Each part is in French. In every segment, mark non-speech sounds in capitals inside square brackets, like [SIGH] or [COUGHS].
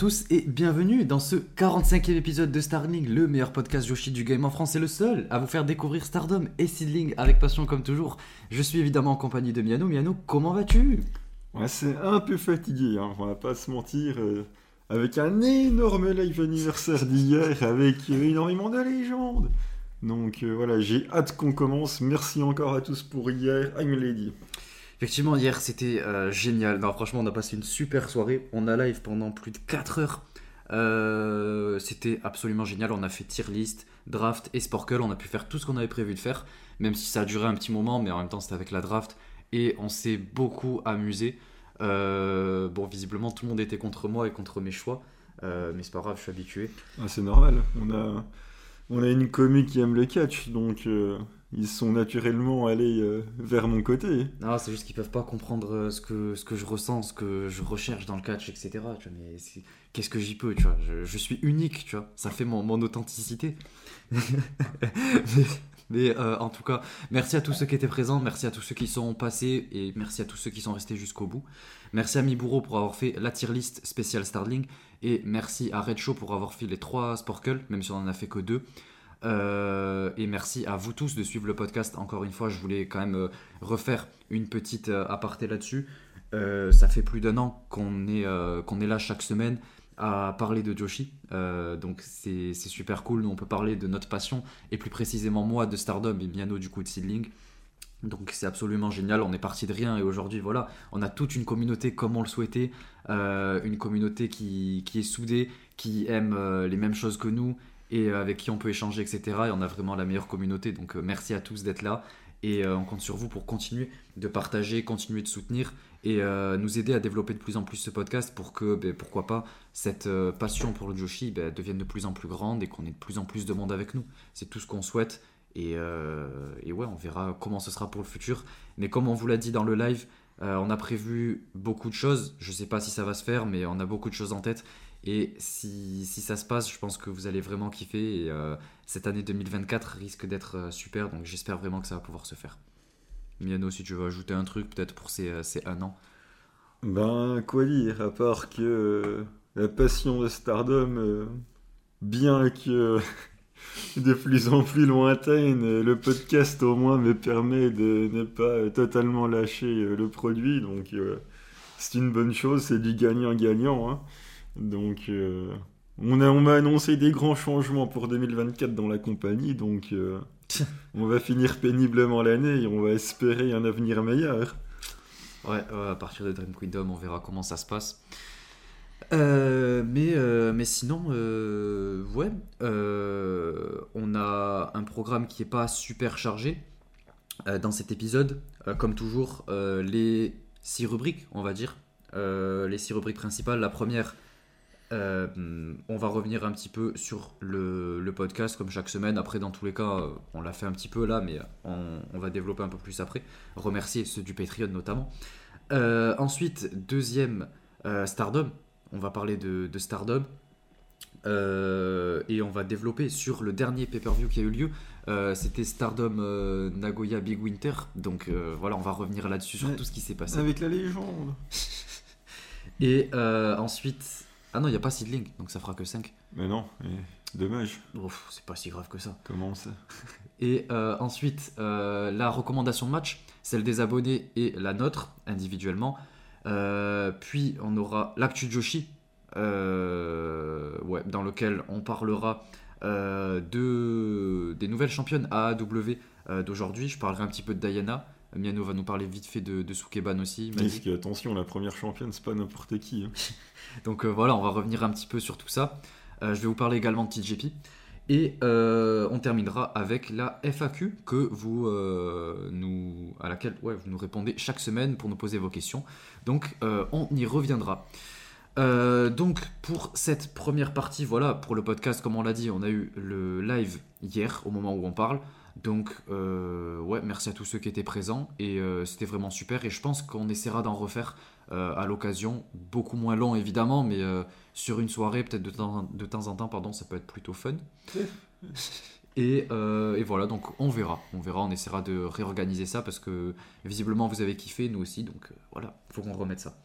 tous et bienvenue dans ce 45e épisode de Starling, le meilleur podcast Yoshi du game en France et le seul à vous faire découvrir Stardom et Seedling avec passion comme toujours. Je suis évidemment en compagnie de Miano. Miano, comment vas-tu? Ouais, c'est un peu fatigué, hein, on va pas se mentir. euh, avec un énorme live anniversaire d'hier, avec énormément de légendes. Donc euh, voilà, j'ai hâte qu'on commence. Merci encore à tous pour hier. I'm lady. Effectivement, hier c'était euh, génial. Non, franchement, on a passé une super soirée. On a live pendant plus de 4 heures. Euh, c'était absolument génial. On a fait tier list, draft et sporcle. On a pu faire tout ce qu'on avait prévu de faire, même si ça a duré un petit moment, mais en même temps c'était avec la draft. Et on s'est beaucoup amusé. Euh, bon, visiblement, tout le monde était contre moi et contre mes choix. Mais c'est pas grave, je suis habitué. Ah, c'est normal. On a, on a une commu qui aime le catch, donc ils sont naturellement allés euh, vers mon côté. Non, c'est juste qu'ils peuvent pas comprendre euh, ce que, ce que je ressens, ce que je recherche dans le catch, etc. Mais qu'est-ce que j'y peux, tu vois je, suis unique, tu vois. Ça fait mon, mon authenticité. [LAUGHS] mais mais, euh, en tout cas, merci à tous ceux qui étaient présents, merci à tous ceux qui sont passés et merci à tous ceux qui sont restés jusqu'au bout. Merci à Miburo pour avoir fait la tier list spéciale Starling et merci à Red Show pour avoir fait les trois Sporkle, même si on en a fait que deux. Euh, et merci à vous tous de suivre le podcast. Encore une fois, je voulais quand même euh, refaire une petite euh, aparté là-dessus. Ça fait plus d'un an qu'on est, est là chaque semaine à parler de Joshi. Donc c'est super cool. Nous, on peut parler de notre passion et plus précisément moi de Stardom et Miano du coup de Seedling. Donc c'est absolument génial, on est parti de rien et aujourd'hui voilà, on a toute une communauté comme on le souhaitait, une communauté qui, qui est soudée, qui aime les mêmes choses que nous et euh, avec qui on peut échanger etc. Et on a vraiment la meilleure communauté, donc euh, merci à tous d'être là et euh, on compte sur vous pour continuer de partager, continuer de soutenir et nous aider à développer de plus en plus ce podcast pour que, ben, pourquoi pas, cette passion pour le Joshi ben, devienne de plus en plus grande et qu'on ait de plus en plus de monde avec nous. C'est tout ce qu'on souhaite et, ouais, on verra comment ce sera pour le futur. Mais comme on vous l'a dit dans le live, on a prévu beaucoup de choses. Je sais pas si ça va se faire, mais on a beaucoup de choses en tête. Et si, si ça se passe, je pense que vous allez vraiment kiffer. Euh, cette année 2024 risque d'être euh, super. Donc j'espère vraiment que ça va pouvoir se faire. Miano, si tu veux ajouter un truc, peut-être pour ces, euh, ces un an. Ben, quoi dire, à part que la passion de Stardom, bien que [LAUGHS] de plus en plus lointaine, le podcast au moins me permet de ne pas totalement lâcher le produit, donc c'est une bonne chose, c'est du gagnant-gagnant. hein. Donc, euh, on a, on m'a annoncé des grands changements pour 2024 dans la compagnie, donc euh, [LAUGHS] on va finir péniblement l'année et on va espérer un avenir meilleur. Ouais, à partir de Dream Kingdom, on verra comment ça se passe. Euh, mais, euh, mais sinon, euh, ouais, on a un programme qui est pas super chargé dans cet épisode. Comme toujours, les six rubriques, on va dire. Les six rubriques principales. La première, euh, on va revenir un petit peu sur le, le podcast comme chaque semaine. Après, dans tous les cas, euh, on l'a fait un petit peu là, mais on, on va développer un peu plus après. Remercier ceux du Patreon notamment. Euh, ensuite, deuxième, euh, Stardom. On va parler de, de Stardom. Et on va développer sur le dernier pay-per-view qui a eu lieu. C'était Stardom Nagoya Big Winter. Donc voilà, on va revenir là-dessus sur Ouais. tout ce qui s'est passé. Avec la légende. [LAUGHS] Et ensuite. Ah non, il n'y a pas Seedling, donc ça fera que 5. Mais non, et dommage. c'est pas si grave que ça. Comment ça [LAUGHS] Et euh, ensuite, euh, la recommandation de match, celle des abonnés et la nôtre, individuellement. Euh, puis on aura l'actu Joshi, ouais, dans lequel on parlera de, des nouvelles championnes AAW d'aujourd'hui. Je parlerai un petit peu de Diana. Miano va nous parler vite fait de, de Sukeban aussi. Parce que, attention, la première championne, c'est pas n'importe qui. hein. [LAUGHS] Donc euh, voilà, on va revenir un petit peu sur tout ça. Euh, je vais vous parler également de TJP. Et euh, on terminera avec la FAQ que vous, nous, à laquelle ouais, vous nous répondez chaque semaine pour nous poser vos questions. Donc on y reviendra. Donc pour cette première partie, voilà, pour le podcast, comme on l'a dit, on a eu le live hier au moment où on parle. Donc euh, ouais, merci à tous ceux qui étaient présents et euh, c'était vraiment super. Et je pense qu'on essaiera d'en refaire euh, à l'occasion, beaucoup moins long évidemment, mais sur une soirée peut-être de temps, de temps en temps, pardon, ça peut être plutôt fun. [LAUGHS] Et, et voilà, donc on verra, on verra, on essaiera de réorganiser ça parce que visiblement vous avez kiffé, nous aussi, donc voilà, faut qu'on remette ça.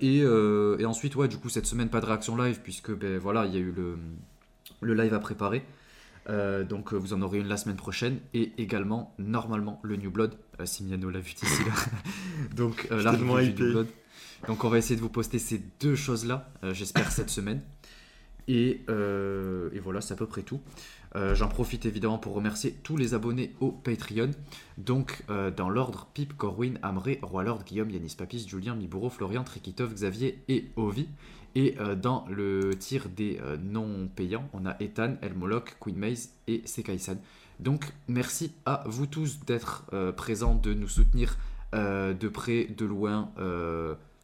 Et, et ensuite, ouais, du coup, cette semaine, pas de réaction live, puisque ben, voilà, il y a eu le, le live à préparer. Euh, donc euh, vous en aurez une la semaine prochaine et également normalement le New Blood. Euh, si Miano l'a vu d'ici là. [LAUGHS] Donc tellement du. New Blood. donc on va essayer de vous poster ces deux choses là j'espère cette semaine. Et, euh, et voilà c'est à peu près tout. Euh, j'en profite évidemment pour remercier tous les abonnés au Patreon. Donc euh, dans l'ordre Pip, Corwin, Amré, Roilord, Guillaume, Yanis Papis, Julien, Mibouro, Florian, Trikitov, Xavier et Ovi et euh, dans le tir des euh, non payants, on a Ethan, Elmoloch, Queen Maze et Sekaisan. Donc merci à vous tous d'être euh, présents, de nous soutenir de près, de loin,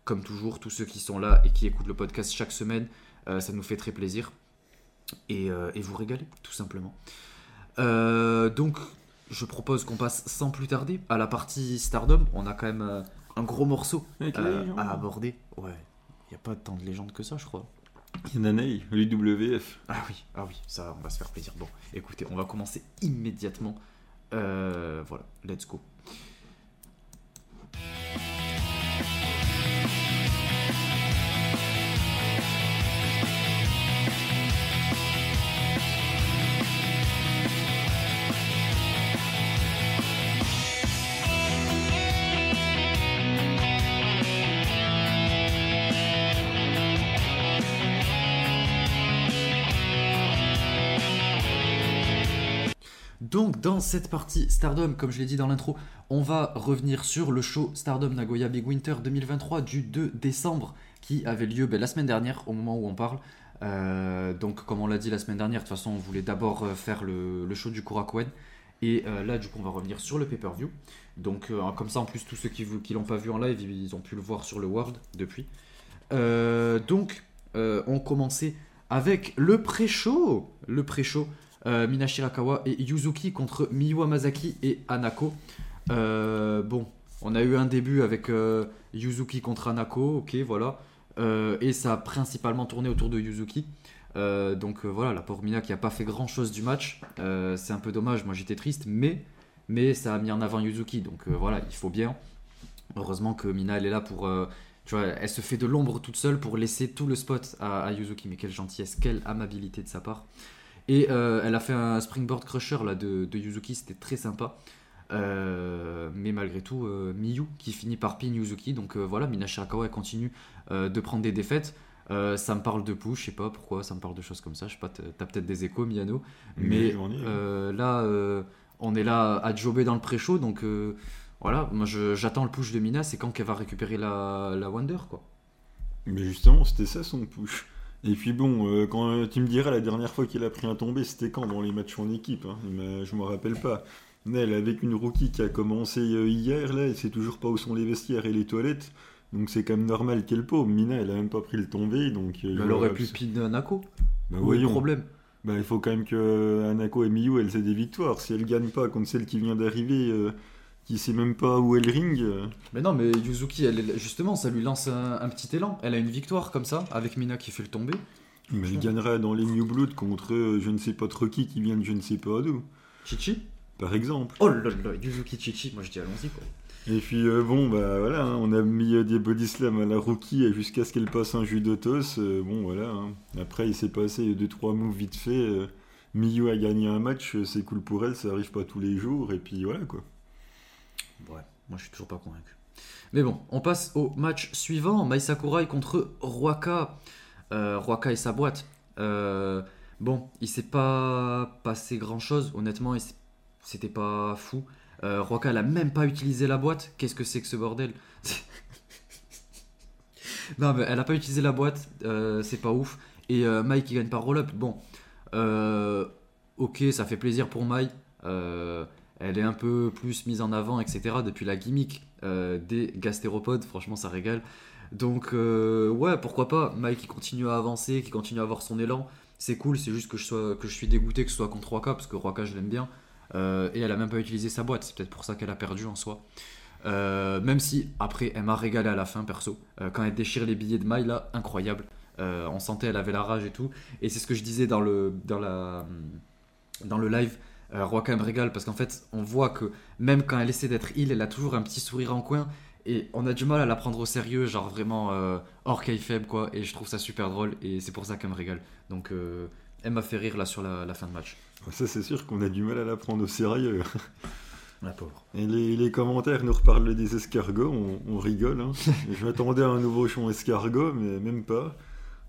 comme toujours, tous ceux qui sont là et qui écoutent le podcast chaque semaine, ça nous fait très plaisir. Et, et vous régaler, tout simplement. Donc je propose qu'on passe sans plus tarder à la partie Stardom. On a quand même un gros morceau euh, à aborder. Ouais, n'y a pas tant de légende que ça, je crois. Nanei, l'UWF. Ah oui, ah oui, ça, on va se faire plaisir. Bon, écoutez, on va commencer immédiatement. Euh, voilà, let's go. Donc, dans cette partie Stardom, comme je l'ai dit dans l'intro, on va revenir sur le show Stardom Nagoya Big Winter 2023 du 2 décembre qui avait lieu ben, la semaine dernière, au moment où on parle. Euh, donc, comme on l'a dit la semaine dernière, de toute façon, on voulait d'abord euh, faire le, show du Korakuen. Et euh, là, du coup, on va revenir sur le pay-per-view. Donc, comme ça, en plus, tous ceux qui ne l'ont pas vu en live, ils ont pu le voir sur le World depuis. Donc, on commençait avec le pré-show. Le pré-show. Euh, Mina Shirakawa et Yuzuki contre Miyu Hamasaki et Anako. Euh, bon, on a eu un début avec euh, Yuzuki contre Anako, ok, voilà. Euh, et ça a principalement tourné autour de Yuzuki. Euh, donc voilà, la pauvre Mina qui a pas fait grand chose du match. C'est un peu dommage, moi j'étais triste, mais, ça a mis en avant Yuzuki. Donc voilà, il faut bien. Heureusement que Mina elle est là pour. tu vois, elle se fait de l'ombre toute seule pour laisser tout le spot à Yuzuki. Mais quelle gentillesse, quelle amabilité de sa part. Et euh, elle a fait un springboard crusher là, de, de Yuzuki, c'était très sympa. Euh, mais malgré tout, euh, Miyu qui finit par pin Yuzuki. Donc voilà, Mina Shirakawa elle continue de prendre des défaites. Ça me parle de push, je sais pas pourquoi, ça me parle de choses comme ça. Je sais pas, t'as peut-être des échos, Miano. Mais euh, là, on est là à jobber dans le pré-show. Donc voilà, moi j'attends le push de Mina, c'est quand qu'elle va récupérer la, la Wonder quoi. Mais justement, c'était ça son push. Et puis bon, euh, quand euh, tu me diras la dernière fois qu'il a pris un tombé, c'était quand dans les matchs en équipe hein Mais Je me rappelle pas. Elle, avec une rookie qui a commencé euh, hier, là, elle sait toujours pas où sont les vestiaires et les toilettes. Donc c'est quand même normal qu'elle paume. Mina, elle a même pas pris le tombé, donc... euh, elle aurait pu pin Nako. Bah Où est le voyons. problème Bah, il faut quand même que euh, Anako et Miyu, elles aient des victoires. Si elles gagnent pas contre celle qui vient d'arriver, euh, qui sait même pas où est le ring... Mais non, mais Yuzuki, elle, justement, ça lui lance un, un petit élan. Elle a une victoire comme ça, avec Mina qui fait le tomber. Mais elle Putain. gagnera dans les New Blood contre euh, je ne sais pas trop qui qui vient de je ne sais pas d'où, Chichi par exemple. Oh là là, Yuzuki Chichi, moi je dis allons-y quoi. Et puis euh, bon, bah voilà, hein, on a mis euh, des body slam à la rookie jusqu'à ce qu'elle passe un judotos. euh, bon voilà, hein. après il s'est passé 2-3 moves vite fait. Miyu a gagné un match, c'est cool pour elle, ça arrive pas tous les jours, et puis voilà quoi. Ouais, moi je suis toujours pas convaincu. Mais bon, on passe au match suivant Mai Sakurai contre Ruaka. Euh, Ruaka et sa boîte. Euh, bon, il s'est pas passé grand chose, honnêtement, c'était pas fou. Euh, Ruaka, elle a même pas utilisé la boîte. Qu'est-ce que c'est que ce bordel? [LAUGHS] Non, mais elle a pas utilisé la boîte, euh, c'est pas ouf. Et euh, Mai qui gagne par roll-up, bon, ok, ça fait plaisir pour Mai. Elle est un peu plus mise en avant, etc. depuis la gimmick euh, des gastéropodes. Franchement, ça régale. Donc, euh, ouais, pourquoi pas. Mike qui continue à avancer, qui continue à avoir son élan. C'est cool, c'est juste que je, suis dégoûté que ce soit contre Roaka, parce que Roaka, je l'aime bien. Euh, et elle a même pas utilisé sa boîte. C'est peut-être pour ça qu'elle a perdu en soi. Même si, après, elle m'a régalé à la fin, perso. Quand elle déchire les billets de maille, là, incroyable. On sentait, elle avait la rage et tout. Et c'est ce que je disais dans le, dans le live. Euh, me régale parce qu'en fait, on voit que même quand elle essaie d'être heal, elle a toujours un petit sourire en coin. Et on a du mal à la prendre au sérieux, genre vraiment euh, hors faible quoi. Et je trouve ça super drôle et c'est pour ça qu'elle me régale. Donc euh, elle m'a fait rire là sur la, fin de match. Ça c'est sûr qu'on a du mal à la prendre au sérieux. [LAUGHS] La pauvre. Et les, commentaires nous reparlent des escargots, on, rigole. Hein. [LAUGHS] je m'attendais à un nouveau chant escargot, mais même pas.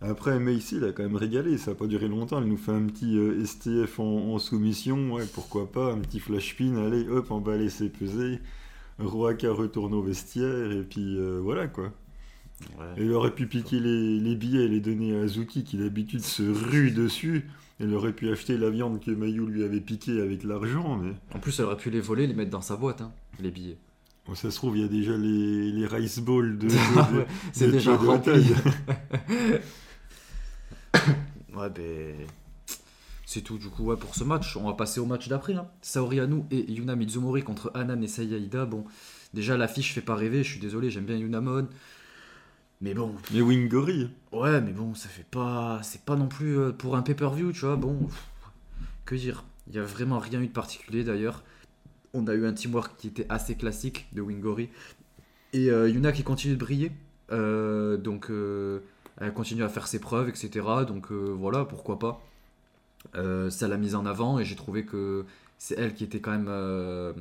Après, Macy, il a quand même régalé, ça n'a pas duré longtemps. Elle nous fait un petit euh, STF en, soumission, ouais, pourquoi pas, un petit flash pin, allez, hop, emballer, c'est pesé. Roaka retourne au vestiaire, et puis euh, voilà quoi. Elle aurait pu piquer les, billets et les donner à Azuki qui d'habitude se rue dessus. Elle aurait pu acheter la viande que Mayu lui avait piquée avec l'argent. Mais... En plus, elle aurait pu les voler, les mettre dans sa boîte, hein, les billets. Bon, ça se trouve, il y a déjà les, les rice balls de. [LAUGHS] c'est déjà rempli. [LAUGHS] [COUGHS] ouais, ben. C'est tout du coup ouais, pour ce match. On va passer au match d'après. Hein. Saori Anu et Yuna Mizumori contre Anan et Sayaida. Bon, déjà l'affiche fait pas rêver. Je suis désolé, j'aime bien Yunamon. Mais bon. Mais Wingori. Ouais, mais bon, ça fait pas. C'est pas non plus euh, pour un pay-per-view, tu vois. Bon, que dire Il y a vraiment rien eu de particulier d'ailleurs. On a eu un teamwork qui était assez classique de Wingori. Et euh, Yuna qui continue de briller. Euh, donc, elle continue à faire ses preuves, etc. Donc voilà, pourquoi pas. ça l'a mise en avant et j'ai trouvé que c'est elle qui était quand même.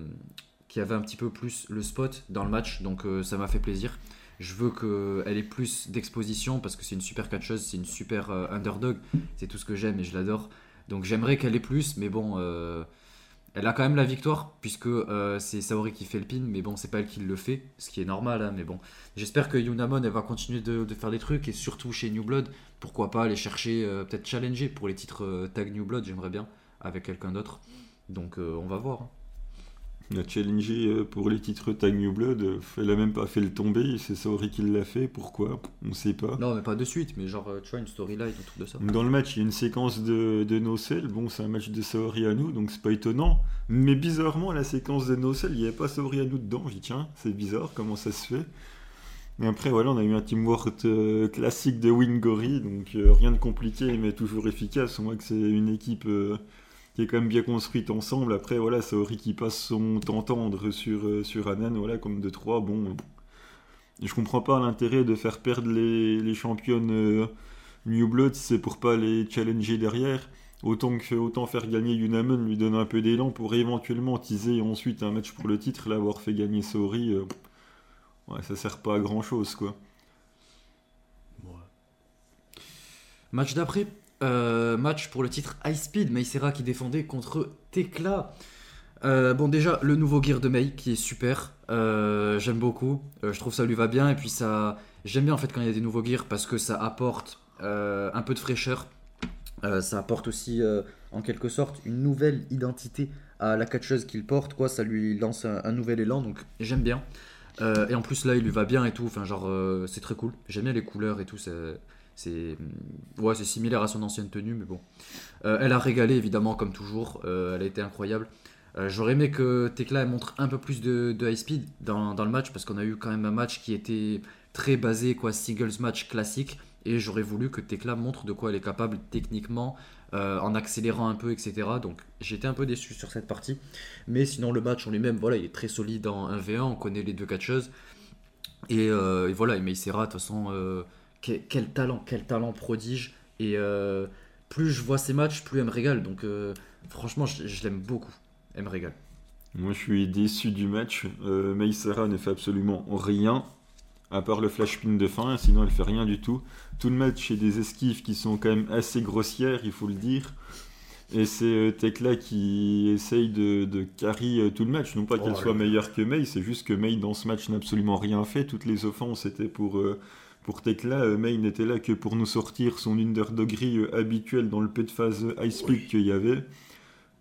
qui avait un petit peu plus le spot dans le match. Donc ça m'a fait plaisir. Je veux qu'elle ait plus d'exposition parce que c'est une super catcheuse, c'est une super euh, underdog. C'est tout ce que j'aime et je l'adore. Donc j'aimerais qu'elle ait plus, mais bon, euh, elle a quand même la victoire puisque euh, c'est Saori qui fait le pin, mais bon, c'est pas elle qui le fait, ce qui est normal. Hein, mais bon, j'espère que Yunamon elle va continuer de, faire des trucs et surtout chez New Blood, pourquoi pas aller chercher, peut-être challenger pour les titres tag New Blood, j'aimerais bien avec quelqu'un d'autre. Donc on va voir. Hein. Il a challengé euh, pour les titres Tag New Blood, euh, elle a même pas fait le tomber, c'est Saori qui l'a fait, pourquoi? On sait pas. Non, mais pas de suite, mais genre, euh, tu vois, une storyline, un truc de ça. Dans le match, il y a une séquence de, de bon, c'est un match de Saori à nous, donc c'est pas étonnant, mais bizarrement, la séquence de no-sell, il n'y avait pas Saori à nous dedans, je dis tiens, c'est bizarre, comment ça se fait? Et après, voilà, on a eu un teamwork classique de Wingori, donc rien de compliqué, mais toujours efficace. On voit que c'est une équipe qui est quand même bien construite ensemble. Après, voilà, Saori qui passe son temps tendre sur, euh, sur Anan, voilà, comme de 3. Bon, je comprends pas l'intérêt de faire perdre les, les championnes euh, New Blood c'est pour pas les challenger derrière. Autant, que, autant faire gagner Yunaman, lui donner un peu d'élan pour éventuellement teaser ensuite un match pour le titre, l'avoir fait gagner Saori, euh, ouais, ça sert pas à grand chose quoi. Match d'après, euh, match pour le titre High Speed, Meisera qui défendait contre Tekla. Euh, bon déjà le nouveau gear de Mei qui est super, euh, j'aime beaucoup, je trouve ça lui va bien et puis ça j'aime bien en fait quand il y a des nouveaux gears parce que ça apporte un peu de fraîcheur, ça apporte aussi en quelque sorte une nouvelle identité à la catcheuse qu'il porte quoi, ça lui lance un, nouvel élan donc j'aime bien. Et en plus là il lui va bien et tout, enfin genre c'est très cool, j'aime bien les couleurs et tout, c'est c'est ouais, c'est similaire à son ancienne tenue, mais bon. Euh, elle a régalé évidemment comme toujours. Euh, elle a été incroyable. Euh, j'aurais aimé que Tekla montre un peu plus de, high speed dans, dans, le match parce qu'on a eu quand même un match qui était très basé quoi singles match classique et j'aurais voulu que Tekla montre de quoi elle est capable techniquement en accélérant un peu etc. Donc j'étais un peu déçu sur cette partie, mais sinon le match en lui-même voilà il est très solide en 1v1. On connaît les deux catcheuses et, et voilà et Meisera de toute façon quel, talent, quel talent prodige. Et euh, plus je vois ces matchs, plus elle me régale. Donc euh, franchement, je, l'aime beaucoup. Elle me régale. Moi, je suis déçu du match. Euh, ne fait absolument rien, à part le flash pin de fin. Sinon, elle fait rien du tout. Tout le match, c'est des esquives qui sont quand même assez grossières, il faut le dire. Et c'est euh, Tekla qui essaye de, de carry tout le match. Non pas qu'elle oh soit meilleure que Mei, c'est juste que Mei dans ce match n'a absolument rien fait. Toutes les offenses étaient pour, pour Tekla, euh, May n'était là que pour nous sortir son underdoggery euh, habituel dans le peu de phase high speed qu'il y avait.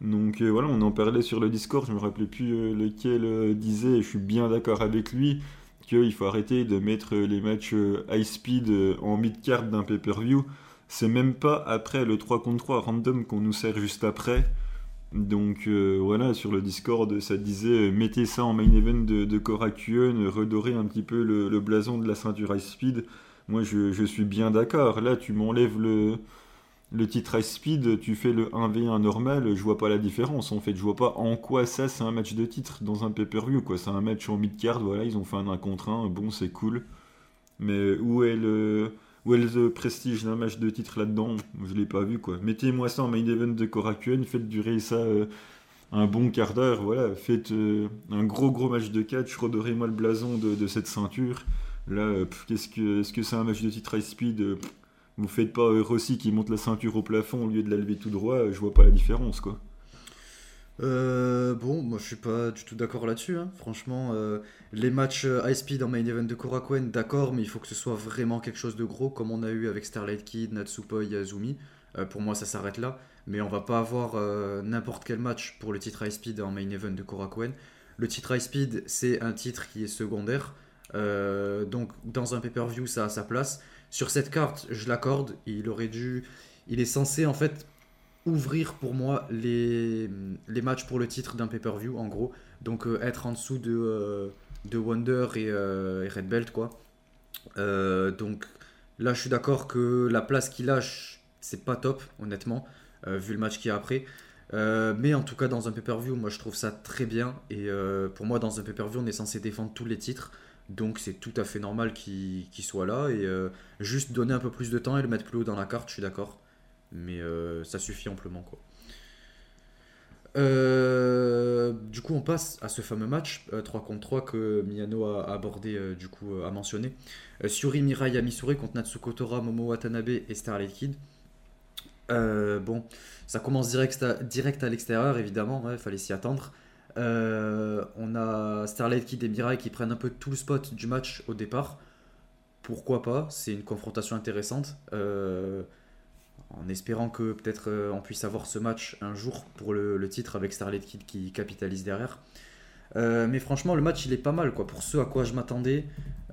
Donc euh, voilà, on en parlait sur le Discord, je me rappelais plus lequel disait, et je suis bien d'accord avec lui, qu'il faut arrêter de mettre les matchs high speed en mid-card d'un pay-per-view. C'est même pas après le 3 contre 3 random qu'on nous sert juste après. Donc euh, voilà, sur le Discord, ça disait euh, mettez ça en main event de, de Korakuen, redorer un petit peu le, blason de la ceinture high speed. Moi je, suis bien d'accord. Là, tu m'enlèves le, le titre high speed, tu fais le 1v1 normal, je vois pas la différence en fait. Je vois pas en quoi ça c'est un match de titre dans un pay-per-view quoi. C'est un match en mid-card, voilà, ils ont fait un 1 contre 1, bon c'est cool. Mais où est le, où est le prestige d'un match de titre là-dedans Je l'ai pas vu quoi. Mettez-moi ça en main event de Korakuen, faites durer ça euh, un bon quart d'heure, voilà. Faites euh, un gros gros match de catch, redorez-moi le blason de, cette ceinture. Là, euh, qu'est-ce que, est-ce que c'est un match de titre high speed vous faites pas Rossi qui monte la ceinture au plafond au lieu de la lever tout droit, je vois pas la différence quoi. Euh, bon, moi je suis pas du tout d'accord là-dessus. Hein. Franchement, euh, les matchs euh, high speed en main event de Korakuen, d'accord, mais il faut que ce soit vraiment quelque chose de gros, comme on a eu avec Starlight Kid, Natsupoi et Azumi. pour moi, ça s'arrête là. Mais on va pas avoir n'importe quel match pour le titre high speed en main event de Korakuen. Le titre high speed, c'est un titre qui est secondaire. donc, dans un pay-per-view, ça a sa place. Sur cette carte, je l'accorde. Il aurait dû. Il est censé en fait ouvrir pour moi les, les matchs pour le titre d'un pay-per-view en gros. Donc euh, être en dessous de, euh, de Wonder euh, et, Red Belt quoi. donc là je suis d'accord que la place qu'il lâche c'est pas top honnêtement vu le match qu'il y a après. mais en tout cas dans un pay-per-view moi je trouve ça très bien et pour moi dans un pay-per-view on est censé défendre tous les titres. Donc c'est tout à fait normal qu'il soit là et juste donner un peu plus de temps et le mettre plus haut dans la carte, je suis d'accord. Mais euh, ça suffit amplement quoi. Euh, du coup, on passe à ce fameux match 3 contre 3 que Miyano a, abordé, du coup, a mentionné. Suri Mirai Yamisure contre Natsuko Tora, Momo Watanabe et Starlight Kid. bon, ça commence direct à, l'extérieur, évidemment, il fallait s'y attendre. Euh, on a Starlight Kid et Mirai qui prennent un peu tout le spot du match au départ. Pourquoi pas? C'est une confrontation intéressante. Euh, en espérant que peut-être euh, on puisse avoir ce match un jour pour le, titre avec Starlight Kid qui capitalise derrière. mais franchement, le match il est pas mal quoi. Pour ce à quoi je m'attendais,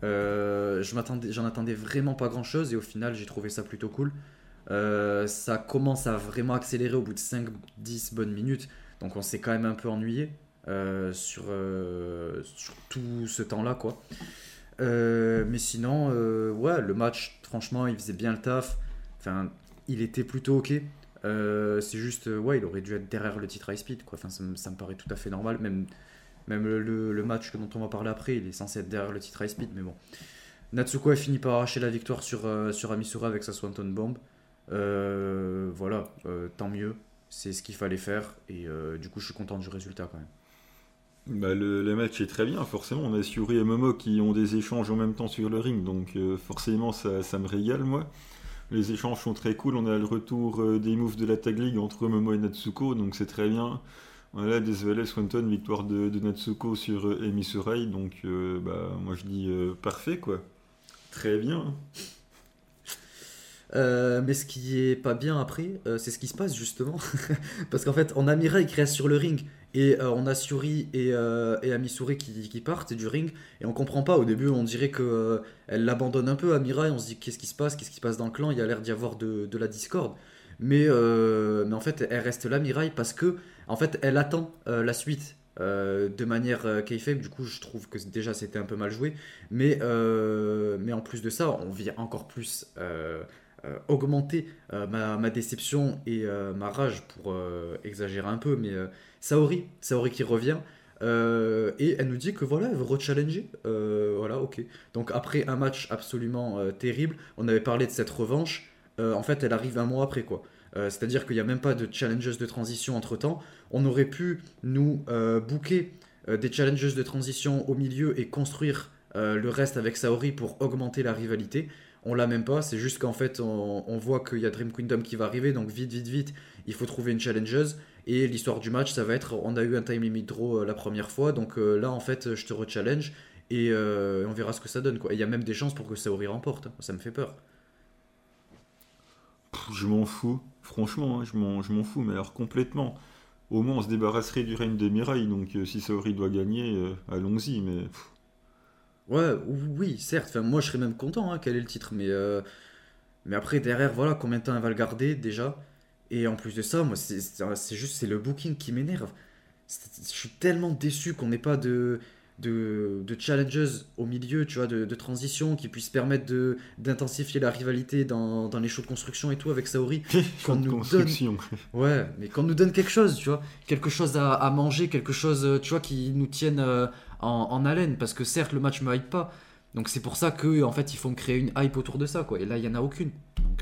m'attendais, j'en attendais vraiment pas grand chose et au final j'ai trouvé ça plutôt cool. ça commence à vraiment accélérer au bout de 5-10 bonnes minutes, donc on s'est quand même un peu ennuyé. Euh, sur, euh, tout ce temps-là. Euh, mais sinon, ouais, le match, franchement, il faisait bien le taf. Enfin, il était plutôt ok. c'est juste, ouais, il aurait dû être derrière le titre high speed, quoi. Enfin, ça, me paraît tout à fait normal. Même, même le, match dont on va parler après, il est censé être derrière le titre high speed, mais bon. Natsuko a fini par arracher la victoire sur, sur Amisura avec sa Swanton Bomb. voilà, tant mieux. C'est ce qu'il fallait faire. Et du coup, je suis content du résultat quand même. Bah, le, match est très bien, forcément. On a Suri et Momo qui ont des échanges en même temps sur le ring, donc euh, forcément ça, ça, me régale, moi. Les échanges sont très cool. On a le retour euh, des moves de la Tag League entre Momo et Natsuko, donc c'est très bien. Voilà, Desvele Swanton, victoire de, Natsuko sur euh, Emi Surai, donc bah, moi je dis parfait, quoi. Très bien. mais ce qui est pas bien après, c'est ce qui se passe justement. [LAUGHS] Parce qu'en fait, on a Mirai qui reste sur le ring et euh, on a Suri et, euh, et Amisuri qui, qui, partent du ring. Et on comprend pas. Au début, on dirait qu'elle euh, elle l'abandonne un peu à Mirai. On se dit qu'est-ce qui se passe? Qu'est-ce qui se passe dans le clan? Il y a l'air d'y avoir de, de, la discorde. Mais, mais en fait, elle reste là, Mirai, parce que en fait, elle attend la suite. de manière kayfabe, du coup je trouve que déjà c'était un peu mal joué, mais, mais en plus de ça, on vient encore plus augmenter ma, ma, déception et ma rage pour exagérer un peu, mais Saori, Saori qui revient. Euh, et elle nous dit que voilà, elle veut rechallenger. Euh, voilà, ok. Donc après un match absolument euh, terrible, on avait parlé de cette revanche. en fait, elle arrive un mois après, quoi. C'est-à-dire qu'il n'y a même pas de challenges de transition entre temps. On aurait pu nous booker des challenges de transition au milieu et construire le reste avec Saori pour augmenter la rivalité. On l'a même pas, c'est juste qu'en fait on, on voit qu'il y a Dream Kingdom qui va arriver, donc vite, vite, vite, il faut trouver une challengeuse. Et l'histoire du match, ça va être on a eu un time limit draw euh, la première fois, donc euh, là en fait je te rechallenge et euh, on verra ce que ça donne. Il y a même des chances pour que Saori remporte, ça me fait peur. Je m'en fous, franchement, hein, je m'en fous, mais alors complètement. Au moins on se débarrasserait du règne de Mirai, donc si Saori doit gagner, allons-y, mais. Ouais, oui, certes, enfin, moi je serais même content hein, quel est le titre, mais, mais après derrière, voilà, combien de temps elle va le garder déjà? Et en plus de ça, moi, c'est juste c'est le booking qui m'énerve. Je suis tellement déçu qu'on n'ait pas de, de, de challenges au milieu, tu vois, de, de transition qui puissent permettre d'intensifier la rivalité dans, dans les shows de construction et tout avec Saori. [LAUGHS] De nous donne- construction. [LAUGHS] Ouais, mais qu'on nous donne quelque chose, tu vois, quelque chose à, à manger, quelque chose, euh, tu vois, qui nous tienne euh, en, en haleine, parce que certes, le match me hype pas. Donc c'est pour ça que en fait, il faut me créer une hype autour de ça, quoi. Et là, il y en a aucune.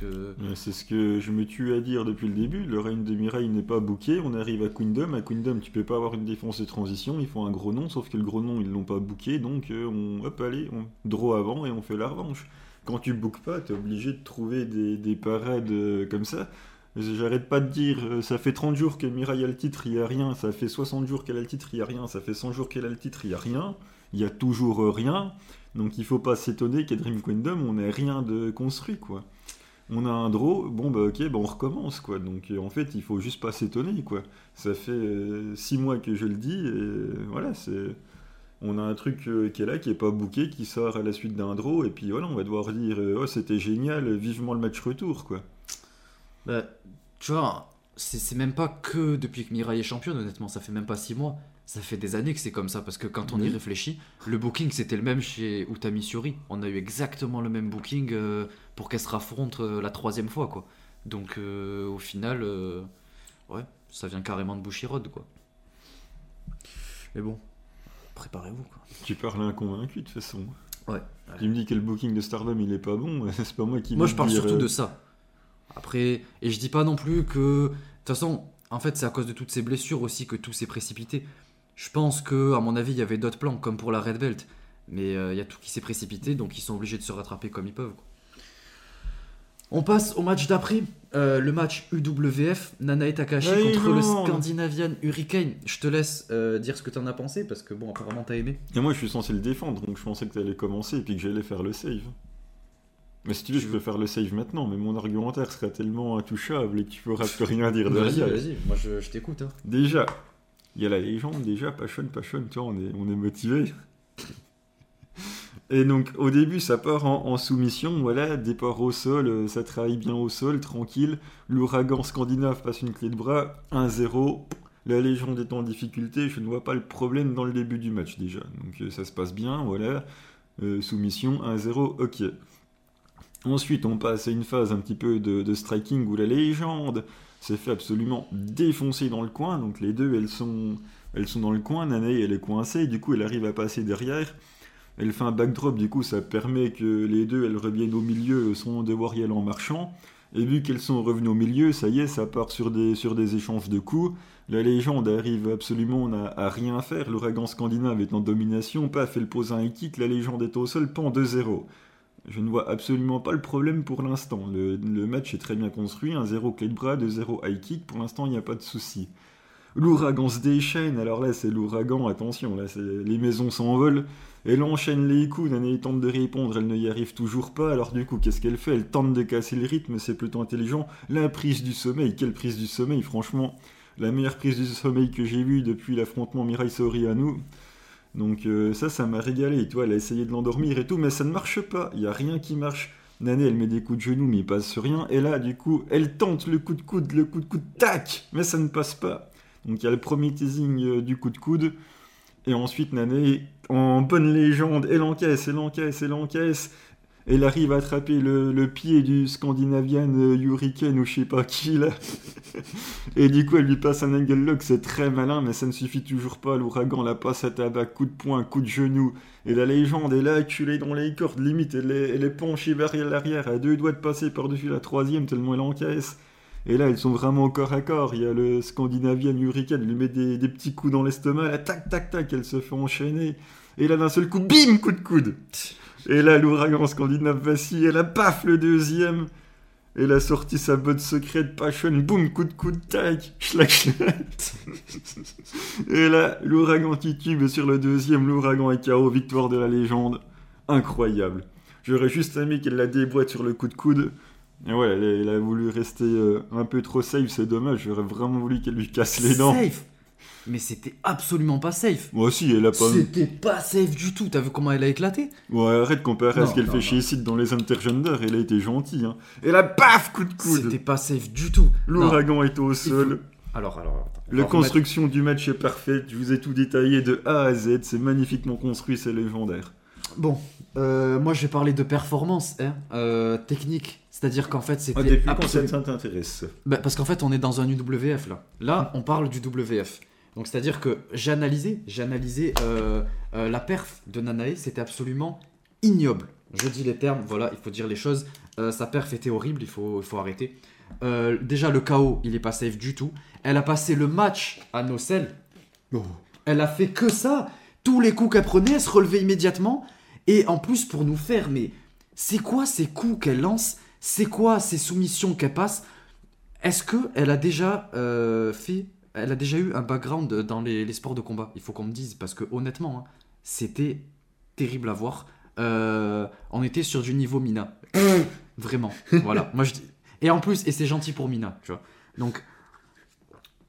Euh, C'est ce que je me tue à dire depuis le début. Le règne de Mirai n'est pas booké. On arrive à Queendom. À Queendom, tu peux pas avoir une défense de transition. Il faut un gros nom. Sauf que le gros nom, ils l'ont pas booké. Donc, euh, on, hop, allez, on draw avant et on fait la revanche. Quand tu bookes pas, t'es obligé de trouver des, des parades euh, comme ça. J'arrête pas de dire, ça fait 30 jours que Mirai a le titre, il y a rien. Ça fait 60 jours qu'elle a le titre, il y a rien. Ça fait 100 jours qu'elle a le titre, il y a rien. Il y a toujours rien. Donc, il faut pas s'étonner qu'à Dream Queendom, on n'ait rien de construit, quoi on a un draw, bon bah ok, bah on recommence quoi. Donc euh, en fait, il faut juste pas s'étonner quoi. Ça fait euh, six mois que je le dis et voilà, c'est. On a un truc euh, qui est là, qui est pas booké, qui sort à la suite d'un draw, et puis voilà, on va devoir dire oh c'était génial, vivement le match retour quoi. bah, tu vois, c'est même pas que depuis que Mirai est championne, honnêtement, ça fait même pas 6 mois. Ça fait des années que c'est comme ça, parce que quand on y réfléchit, le booking c'était le même chez Utami Suri. On a eu exactement le même booking euh, pour qu'elle se raffronte euh, la troisième fois, quoi. Donc euh, au final, euh, ouais, ça vient carrément de Bushiroad, quoi. Mais bon, préparez-vous, quoi. Tu parles inconvaincu de toute façon. Ouais. Tu me dis que le booking de Stardom il est pas bon, [LAUGHS] c'est pas moi qui Moi, je parle dire, surtout de ça. Après, et je dis pas non plus que. De toute façon, en fait, c'est à cause de toutes ces blessures aussi que tout s'est précipité. Je pense que, à mon avis, il y avait d'autres plans, comme pour la Red Belt. Mais euh, il y a tout qui s'est précipité, donc ils sont obligés de se rattraper comme ils peuvent. quoi. On passe au match d'après. Euh, le match UWF, Nanae Takahashi Hey, contre le. Scandinavian Hurricane. Je te laisse euh, dire ce que t'en as pensé, parce que bon, apparemment t'as aimé. Et moi je suis censé le défendre, donc je pensais que tu allais commencer et puis que j'allais faire le save. Mais si tu veux, je veux- peux faire le save maintenant, mais mon argumentaire serait tellement intouchable et que tu pourras plus rien dire Vas-y, derrière. vas-y, moi je, je t'écoute. hein. Déjà, il y a la légende, déjà, passion, passion, tu vois, on est, on est motivé. Et donc, au début, ça part en, soumission, voilà, départ au sol, euh, ça travaille bien au sol, tranquille. L'ouragan scandinave passe une clé de bras, 1-0. La légende est en difficulté, je ne vois pas le problème dans le début du match déjà. Donc, euh, ça se passe bien, voilà. Euh, soumission, 1-0, ok. Ensuite, on passe à une phase un petit peu de, de striking où la légende s'est fait absolument défoncer dans le coin. Donc les deux, elles sont, elles sont dans le coin. Nanae, elle est coincée. Et du coup, elle arrive à passer derrière. Elle fait un backdrop. Du coup, ça permet que les deux, elles reviennent au milieu sans devoir y aller en marchant. Et vu qu'elles sont revenues au milieu, ça y est, ça part sur des, sur des échanges de coups. La légende arrive absolument à, à rien faire. L'ouragan scandinave est en domination. Paf, elle pose un kick. La légende est au sol. Pan 2-0. Je ne vois absolument pas le problème pour l'instant. Le, match est très bien construit. 1-0 clé de bras, 2-0 high kick. Pour l'instant, il n'y a pas de souci. L'ouragan se déchaîne. Alors là, c'est l'ouragan. Attention, là, les maisons s'envolent. Elle enchaîne les coups. Nanae tente de répondre. Elle ne y arrive toujours pas. Alors du coup, qu'est-ce qu'elle fait? Elle tente de casser le rythme. C'est plutôt intelligent. La prise du sommeil. Quelle prise du sommeil Franchement, la meilleure prise du sommeil que j'ai vue depuis l'affrontement Mirai nous. Donc euh, ça, ça m'a régalé. Tu vois, elle a essayé de l'endormir et tout, mais ça ne marche pas. Il n'y a rien qui marche. Nane, elle met des coups de genoux, mais il passe rien. Et là, du coup, elle tente le coup de coude, le coup de coude, tac Mais ça ne passe pas. Donc il y a le premier teasing euh, du coup de coude. Et ensuite, Nane, en bonne légende, elle encaisse, elle encaisse, elle encaisse. Elle arrive à attraper le, pied du Scandinavian euh, Hurricane ou je sais pas qui là. [LAUGHS] Et du coup, elle lui passe un angle lock, c'est très malin, mais ça ne suffit toujours pas. L'ouragan la passe à tabac, coup de poing, coup de genou. Et la légende est là, acculée dans les cordes, limite, elle est, penchée vers l'arrière, à deux doigts de passer par-dessus la troisième, tellement elle encaisse. Et là, ils sont vraiment corps à corps. Il y a le Scandinavian Hurricane, il lui met des, des petits coups dans l'estomac, là, tac, tac, tac, elle se fait enchaîner. Et là, d'un seul coup, bim, coup de coude. Et là, l'ouragan scandinave vacille, et là, paf, le deuxième. Elle a sorti sa botte secrète, passion, boum, coup de coude, tac, schlac, schlac. Et là, l'ouragan titube sur le deuxième, l'ouragan est KO, victoire de la légende. Incroyable. J'aurais juste aimé qu'elle la déboîte sur le coup de coude. Et ouais, elle, a- elle a voulu rester euh, un peu trop safe, c'est dommage. J'aurais vraiment voulu qu'elle lui casse les dents. Safe? Mais c'était absolument pas safe. Moi aussi, elle a pas. C'était pas safe du tout. T'as vu comment elle a éclaté Ouais, arrête de comparer à ce qu'elle fait non. chez Sid dans les intergenders? Elle a été gentille. Hein. Et là, paf, coup de coude. C'était pas safe du tout. L'ouragan est au sol. Alors, alors, attends. On La remettre- construction du match est parfaite, je vous ai tout détaillé de A à Z, c'est magnifiquement construit, c'est légendaire. Bon, euh, moi je vais parler de performance hein, euh, technique. C'est-à-dire qu'en fait, c'était. Ah, depuis quand absolu- ça t'intéresse Bah, parce qu'en fait, on est dans un UWF là. Là, on parle du WF. Donc, c'est-à-dire que j'ai analysé, j'ai analysé euh, euh, la perf de Nanae, c'était absolument ignoble. Je dis les termes, voilà, il faut dire les choses. Euh, sa perf était horrible, il faut, il faut arrêter. Déjà, le KO, il est pas safe du tout. Elle a passé le match à Nocel. Elle a fait que ça. Tous les coups qu'elle prenait, elle se relevait immédiatement. Et en plus, pour nous faire, mais c'est quoi ces coups qu'elle lance? C'est quoi ces soumissions qu'elle passe? Est-ce que elle a déjà fait Elle a déjà eu un background dans les, les sports de combat Il faut qu'on me dise parce que honnêtement, hein, c'était terrible à voir. Euh, on était sur du niveau Mina, [LAUGHS] vraiment. Voilà. Moi je dis. Et en plus, et c'est gentil pour Mina, tu vois. Donc,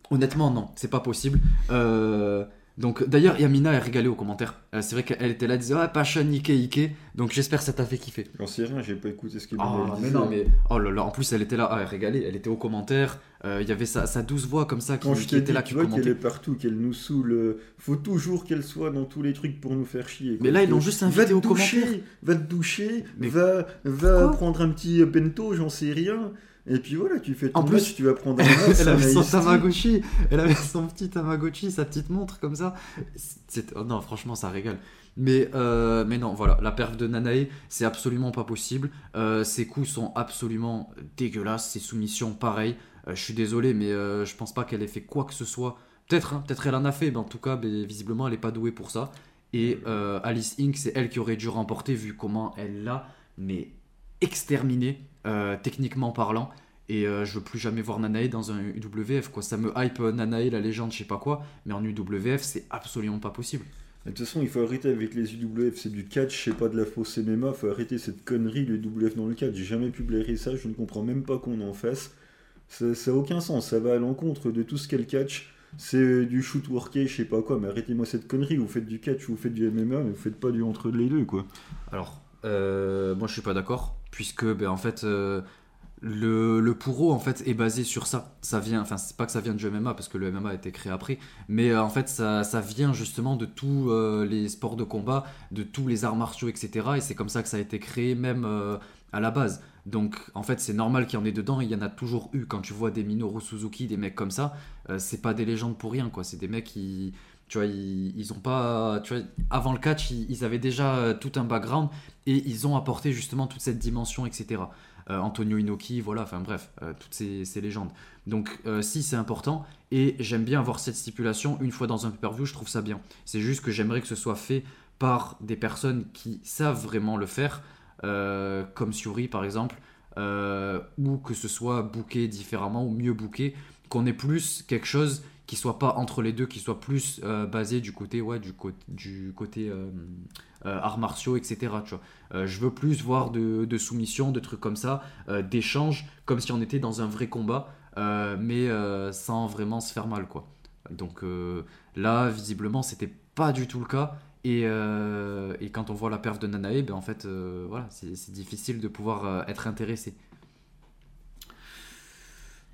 honnêtement, non, c'est pas possible. Euh, donc, d'ailleurs, Yamina est régalée aux commentaires. Euh, c'est vrai qu'elle était là, elle disait Ah, Passion, Ike, Ike. Donc, j'espère que ça t'a fait kiffer. J'en sais rien, j'ai pas écouté ce qu'il Ah, m'a mais non, mais oh là là, en plus, elle était là, ah, elle régalait, elle était aux commentaires. Euh, Il y avait sa, sa douce voix comme ça qui, Quand je qui était là, tu qui vois qu'elle est partout, qu'elle nous saoule, euh, faut toujours qu'elle soit dans tous les trucs pour nous faire chier. Mais là, ils l'ont juste invité aux commentaires. Va te doucher, Mais va, va prendre un petit bento, j'en sais rien. Et puis voilà, tu fais ton En plus, match, tu vas prendre un [LAUGHS] match, elle avait son. Tamagotchi, elle avait son petit Tamagotchi, sa petite montre comme ça. C'est- oh non, franchement, ça régale. Mais, euh, mais non, voilà, la perf de Nanae, c'est absolument pas possible. Euh, ses coups sont absolument dégueulasses, ses soumissions, pareil. Euh, je suis désolé, mais je pense pas qu'elle ait fait quoi que ce soit. Peut-être, hein, peut-être elle en a fait, mais en tout cas, ben, visiblement, elle est pas douée pour ça. Et Alice Inc., c'est elle qui aurait dû remporter, vu comment elle l'a, mais exterminé, euh, techniquement parlant. Et euh, je veux plus jamais voir Nanae dans un UWF, quoi. Ça me hype euh, Nanae, la légende, je sais pas quoi, mais en UWF, c'est absolument pas possible. De toute façon, il faut arrêter avec les UWF, c'est du catch, c'est pas de la fausse MMA, faut arrêter cette connerie, le UWF dans le catch. J'ai jamais pu blairer ça, je ne comprends même pas qu'on en fasse. Ça, ça a aucun sens, ça va à l'encontre de tout ce qu'est le catch. C'est du shoot worké, je sais pas quoi, mais arrêtez-moi cette connerie, vous faites du catch, vous faites du MMA, mais vous faites pas du entre les deux, quoi. Alors, euh, moi je suis pas d'accord, puisque ben, en fait, euh, le, le en fait est basé sur ça. Ça vient, enfin, c'est pas que ça vient du MMA, parce que le MMA a été créé après, mais euh, en fait, ça, ça vient justement de tous les sports de combat, de tous les arts martiaux, etc. Et c'est comme ça que ça a été créé, même à la base. Donc, en fait, c'est normal qu'il y en ait dedans. Il y en a toujours eu. Quand tu vois des Minoru Suzuki, des mecs comme ça, c'est pas des légendes pour rien, quoi. C'est des mecs qui, tu vois, ils, ils ont pas, tu vois, avant le catch, ils, avaient déjà euh, tout un background et ils ont apporté justement toute cette dimension, etc. Euh, Antonio Inoki, voilà, enfin bref, euh, toutes ces, légendes. Donc, si c'est important et j'aime bien avoir cette stipulation une fois dans un pay-per-view, je trouve ça bien. C'est juste que j'aimerais que ce soit fait par des personnes qui savent vraiment le faire, comme Suri par exemple, ou que ce soit booké différemment ou mieux booké, qu'on ait plus quelque chose qui soit pas entre les deux, qui soit plus euh, basé du côté, ouais, du, côté euh, euh, arts martiaux, etc. Je veux plus voir de, de soumissions, de trucs comme ça, d'échanges, comme si on était dans un vrai combat, mais sans vraiment se faire mal, quoi. Donc là, visiblement, c'était pas du tout le cas. Et, quand on voit la perf de Nanae, ben en fait, voilà, c'est difficile de pouvoir être intéressé.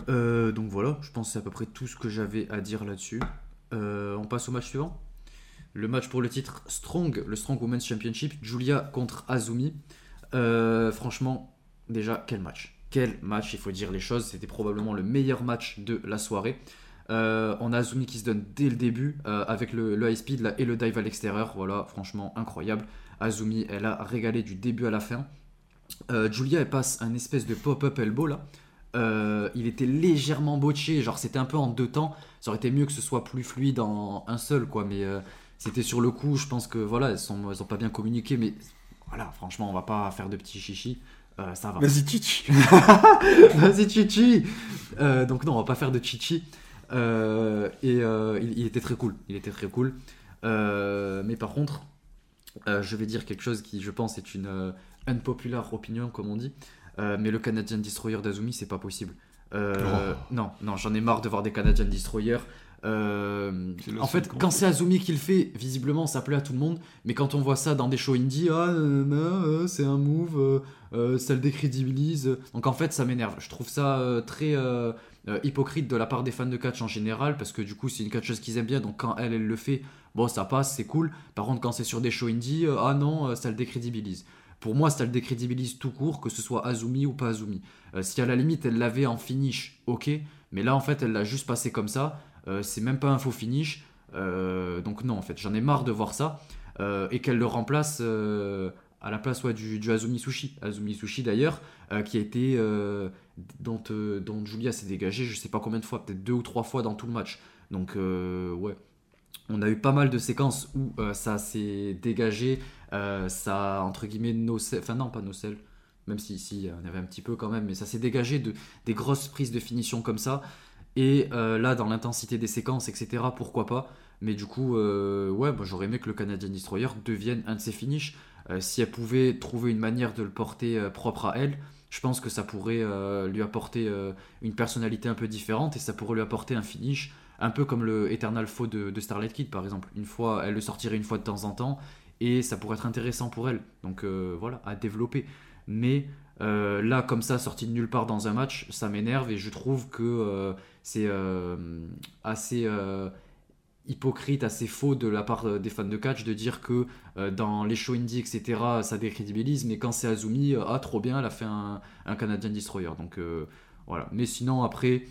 Euh, donc voilà, je pense que c'est à peu près tout ce que j'avais à dire là-dessus. Euh, on passe au match suivant. Le match pour le titre Strong, le Strong Women's Championship, Julia contre Azumi. Euh, franchement, déjà, quel match Quel match, il faut dire les choses. C'était probablement le meilleur match de la soirée. On a Azumi qui se donne dès le début avec le, high speed et le dive à l'extérieur. Voilà, franchement incroyable. Azumi, elle a régalé du début à la fin. Julia, elle passe un espèce de pop-up elbow là. Euh, il était légèrement botché, genre c'était un peu en deux temps. Ça aurait été mieux que ce soit plus fluide en un seul, quoi. Mais euh, c'était sur le coup, je pense que voilà, elles sont, elles ont pas bien communiqué, mais voilà, franchement, on va pas faire de petits chichis. Euh, ça va. Vas-y, Titch [LAUGHS] Vas-y, Chichi Donc, non, on va pas faire de Chichi. Et il, il était très cool. Il était très cool. Mais par contre, je vais dire quelque chose qui, je pense, est une unpopular opinion, comme on dit. Euh, mais le Canadian Destroyer d'Azumi, c'est pas possible. Euh, Non, non, j'en ai marre de voir des Canadian Destroyer. Euh, en fait, quand c'est Azumi qui le fait, visiblement ça plaît à tout le monde. Mais quand on voit ça dans des shows indie, ah, euh, euh, c'est un move, ça le décrédibilise. Donc en fait, ça m'énerve. Je trouve ça très hypocrite de la part des fans de catch en général, parce que du coup, c'est une catcheuse qu'ils aiment bien. Donc quand elle, elle le fait, bon, ça passe, c'est cool. Par contre, quand c'est sur des shows indie, ah non, ça le décrédibilise. Pour moi, ça le décrédibilise tout court, que ce soit Azumi ou pas Azumi. Euh, si à la limite elle l'avait en finish, ok. Mais là, en fait, elle l'a juste passé comme ça. Euh, c'est même pas un faux finish. Euh, donc non, en fait, j'en ai marre de voir ça. Et qu'elle le remplace à la place du, du Azumi Sushi. Azumi Sushi d'ailleurs, qui a été... euh, dont, Julia s'est dégagée, je sais pas combien de fois, peut-être deux ou trois fois dans tout le match. Donc ouais. On a eu pas mal de séquences où ça s'est dégagé, euh, ça entre guillemets nocel, enfin non pas nocel, même si ici on avait un petit peu quand même, mais ça s'est dégagé de des grosses prises de finition comme ça. Et euh, là, dans l'intensité des séquences, etc., pourquoi pas. Mais du coup, euh, ouais, j'aurais aimé que le Canadian Destroyer devienne un de ses finishes. Si elle pouvait trouver une manière de le porter propre à elle, je pense que ça pourrait lui apporter une personnalité un peu différente et ça pourrait lui apporter un finish, un peu comme le Eternal Foe de, de Starlight Kid par exemple. Une fois, elle le sortirait une fois de temps en temps et ça pourrait être intéressant pour elle. Donc euh, voilà, à développer. Mais euh, là, comme ça, sorti de nulle part dans un match, ça m'énerve et je trouve que euh, c'est assez hypocrite, assez faux de la part des fans de catch de dire que dans les shows indie, etc., ça décrédibilise, mais quand c'est Azumi, ah trop bien, elle a fait un, un Canadian Destroyer. Donc voilà. Mais sinon, après,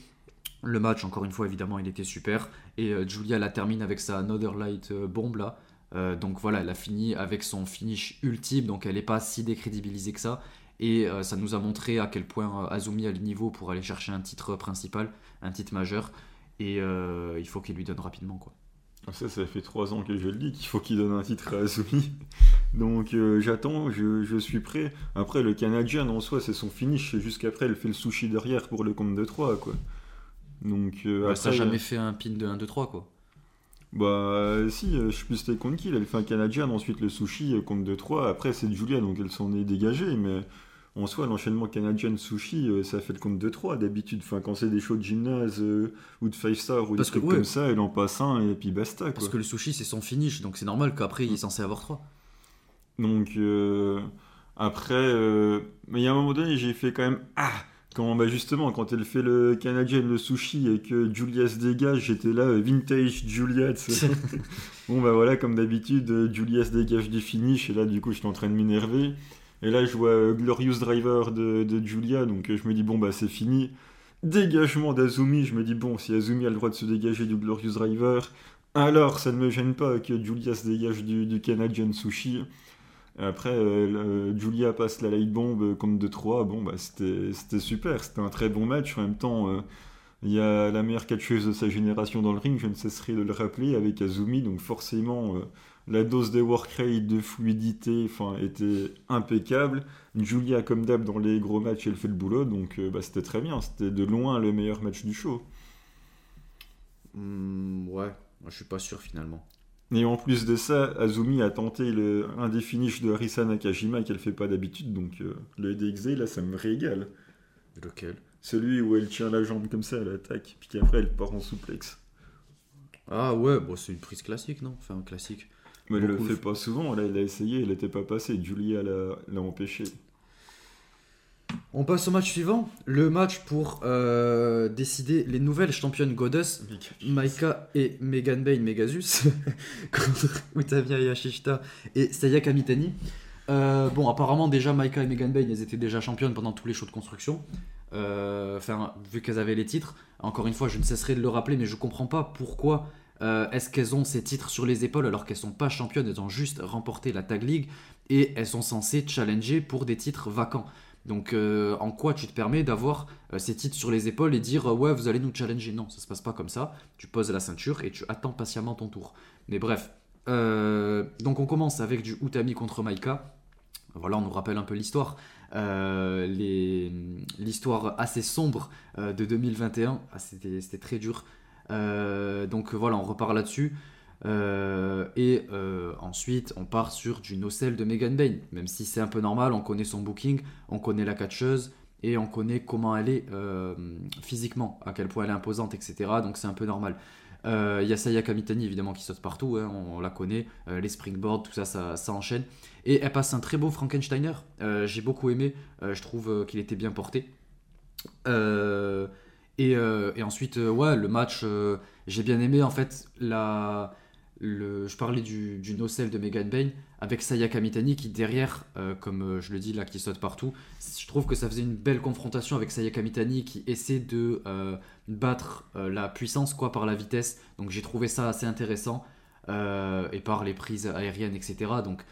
le match, encore une fois, évidemment, il était super. Et Julia la termine avec sa Another Light bombe là. Euh, donc voilà, elle a fini avec son finish ultime, donc elle n'est pas si décrédibilisée que ça. Et euh, ça nous a montré à quel point euh, Azumi a le niveau pour aller chercher un titre principal, un titre majeur. Et euh, il faut qu'il lui donne rapidement quoi. Ah, Ça, ça fait trois ans que je le dis qu'il faut qu'il donne un titre à Azumi. [LAUGHS] Donc euh, j'attends, je, je suis prêt. Après, le Canadien en soi, c'est son finish. C'est juste qu'après, elle fait le sushi derrière pour le compte de 3, quoi. Donc euh, Bah, ça a après, jamais fait un pin de 1, 2, 3 quoi. Bah euh, si, euh, je sais plus c'était contre qui. Elle fait un Canadien, ensuite le sushi, euh, compte de 3. Après, c'est Julia, donc elle s'en est dégagée. Mais en soi, l'enchaînement Canadien-sushi, euh, ça fait le compte de 3 d'habitude. Enfin, quand c'est des shows de gymnase euh, ou de 5 star ou Parce des que, trucs ouais. comme ça, elle en passe un et puis basta, quoi. Parce que le sushi c'est son finish, donc c'est normal qu'après il est censé avoir 3. Donc euh, après, euh, mais il y a un moment donné, j'ai fait quand même ah quand bah justement quand elle fait le canadien le sushi et que Julia se dégage, j'étais là euh, vintage Julia. [LAUGHS] bon bah voilà comme d'habitude, euh, Julia se dégage du finish et là du coup j'étais en train de m'énerver. Et là je vois euh, Glorious Driver de, de Julia, donc je me dis bon bah c'est fini. Dégagement d'Azumi, je me dis bon si Azumi a le droit de se dégager du Glorious Driver, alors ça ne me gêne pas que Julia se dégage du, du Canadian Sushi. Après, euh, le- Julia passe la light bomb contre 2-3. Bon, bah, c'était super. C'était un très bon match. En même temps, euh, il y a la meilleure catcheuse de sa génération dans le ring. Je ne cesserai de le rappeler avec Azumi. Donc, forcément, euh, la dose de work rate, de fluidité était impeccable. Julia, comme d'hab, dans les gros matchs, elle fait le boulot. Donc, euh, bah, c'était très bien. C'était de loin le meilleur match du show. Hmm, ouais, je suis pas sûr finalement. Et en plus de ça, Azumi a tenté le, un des finishes de Arisa Nakajima qu'elle fait pas d'habitude, donc euh, le DXD là ça me régale. Lequel? Celui où elle tient la jambe comme ça, elle attaque, puis qu'après elle part en souplex. Ah ouais, bon, c'est une prise classique, non? Enfin, classique. Mais elle le fait pas souvent, là elle a essayé, elle était pas passée, Julia l'a l'a empêché. On passe au match suivant. Le match pour euh, décider les nouvelles championnes Goddess, Maika et Megan Bain Megasus, [LAUGHS] contre Utamiya Yashishita et Sayaka Mitani. Euh, bon, apparemment, déjà, Maika et Megan Bain, elles étaient déjà championnes pendant tous les shows de construction. Euh, Enfin, vu qu'elles avaient les titres. Encore une fois, je ne cesserai de le rappeler, mais je comprends pas pourquoi euh, est-ce qu'elles ont ces titres sur les épaules alors qu'elles sont pas championnes, elles ont juste remporté la Tag League et elles sont censées challenger pour des titres vacants. Donc, euh, en quoi tu te permets d'avoir euh, ces titres sur les épaules et dire euh, ouais, vous allez nous challenger Non, ça se passe pas comme ça. Tu poses la ceinture et tu attends patiemment ton tour. Mais bref. Donc, on commence avec du Utami contre Maika. Voilà, on nous rappelle un peu l'histoire. L'histoire assez sombre de 2021. Ah, C'était très dur. Donc voilà, on repart là-dessus. Euh, et euh, ensuite, on part sur du nocelle de Megan Bain. Même si c'est un peu normal, on connaît son booking, on connaît la catcheuse et on connaît comment elle est euh, physiquement, à quel point elle est imposante, etc. Donc c'est un peu normal. Il y a Saya Kamitani évidemment qui saute partout, hein, on, la connaît. Les springboards, tout ça, ça, ça enchaîne. Et elle passe un très beau Frankensteiner. J'ai beaucoup aimé. Je trouve qu'il était bien porté. Et, et ensuite, ouais, le match, j'ai bien aimé en fait la. Je parlais du, du de Megan Bain avec Saya Kamitani qui derrière, euh, comme euh, je le dis là, qui saute partout. Je trouve que ça faisait une belle confrontation avec Saya Kamitani qui essaie de euh, battre la puissance quoi par la vitesse. Donc j'ai trouvé ça assez intéressant et par les prises aériennes etc. Donc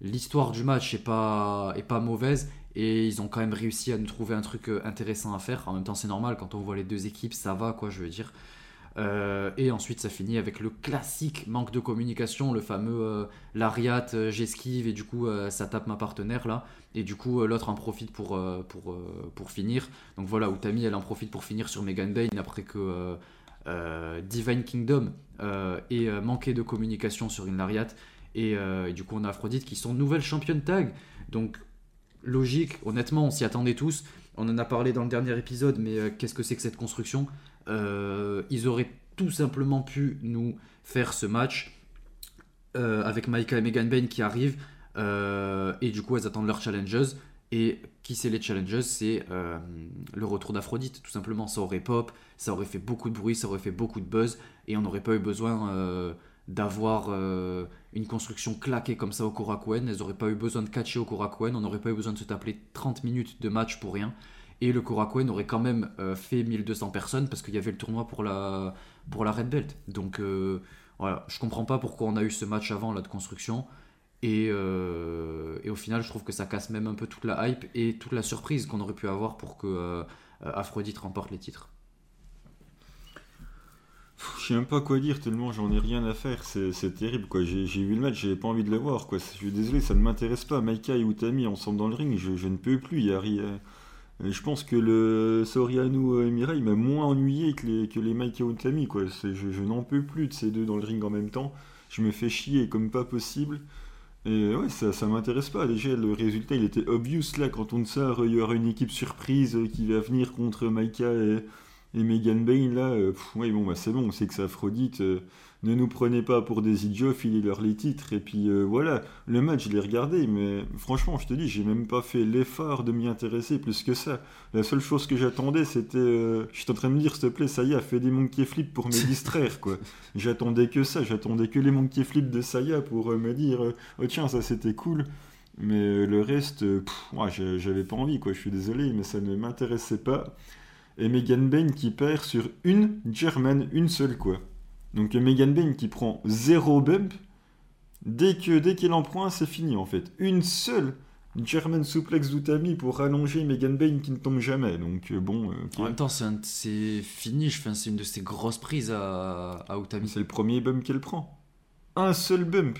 l'histoire du match est pas est pas mauvaise et ils ont quand même réussi à nous trouver un truc intéressant à faire. En même temps c'est normal quand on voit les deux équipes ça va quoi je veux dire. Euh, et ensuite, ça finit avec le classique manque de communication, le fameux euh, Lariat, euh, j'esquive et du coup, ça tape ma partenaire là. Et du coup, l'autre en profite pour, pour, pour finir. Donc voilà, Utami, elle en profite pour finir sur Megan Bain après que Divine Kingdom ait manqué de communication sur une Lariat. Et, et du coup, on a Aphrodite qui sont nouvelles championnes tag. Donc, logique, honnêtement, on s'y attendait tous. On en a parlé dans le dernier épisode, mais euh, qu'est-ce que c'est que cette construction? Euh, Ils auraient tout simplement pu nous faire ce match euh, avec Maika et Megan Bain qui arrivent. et du coup, elles attendent leurs challengers. Et qui c'est les challengers C'est le retour d'Aphrodite, tout simplement. Ça aurait pop, ça aurait fait beaucoup de bruit, ça aurait fait beaucoup de buzz. Et on n'aurait pas eu besoin d'avoir euh, une construction claquée comme ça au Korakuen. Elles n'auraient pas eu besoin de catcher au Korakuen. On n'aurait pas eu besoin de se taper 30 minutes de match pour rien. Et le Korakuen aurait quand même euh, fait 1200 personnes parce qu'il y avait le tournoi pour la, pour la Red Belt. Donc euh, voilà, je comprends pas pourquoi on a eu ce match avant là de construction. Et, et au final, je trouve que ça casse même un peu toute la hype et toute la surprise qu'on aurait pu avoir pour que Aphrodite remporte les titres. Je sais même pas quoi dire tellement j'en ai rien à faire, c'est terrible quoi. J'ai vu le match, j'avais pas envie de le voir quoi. Je suis désolé, ça ne m'intéresse pas. Maika et Utami ensemble dans le ring, je, ne peux plus. Il y a ri- euh, je pense que le Soriano euh, Mirai m'a moins ennuyé que les, que les Maika et Utami quoi. Je, je n'en peux plus de ces deux dans le ring en même temps. Je me fais chier comme pas possible. Et ouais, ça, ça m'intéresse pas. Déjà, le résultat il était obvious là quand on sort, il y aura une équipe surprise qui va venir contre Maika et. Et Megan Bain, là, euh, pff, ouais, bon, bah, c'est bon, on sait que c'est Aphrodite. euh, ne nous prenez pas pour des idiots, filez-leur les titres. Et puis euh, voilà, le match, je l'ai regardé, mais franchement, je te dis, j'ai même pas fait l'effort de m'y intéresser plus que ça. La seule chose que j'attendais, c'était. euh, J'étais en train de me dire, s'il te plaît, Saya, fais des monkey flips pour me [LAUGHS] distraire, quoi. J'attendais que ça, j'attendais que les monkey flips de Saya pour me dire, oh tiens, ça c'était cool. Mais le reste, ouais, j'avais pas envie, quoi. Je suis désolé, mais ça ne m'intéressait pas et Megan Bain qui perd sur une German, une seule quoi. Donc Megan Bain qui prend zéro bump, dès que dès qu'elle en prend un, c'est fini en fait. Une seule German suplex d'Utami pour rallonger Megan Bain qui ne tombe jamais. Donc euh, bon, euh. En même temps, c'est fini, je c'est une de ses grosses prises à, à Utami. c'est le premier bump qu'elle prend. Un seul bump.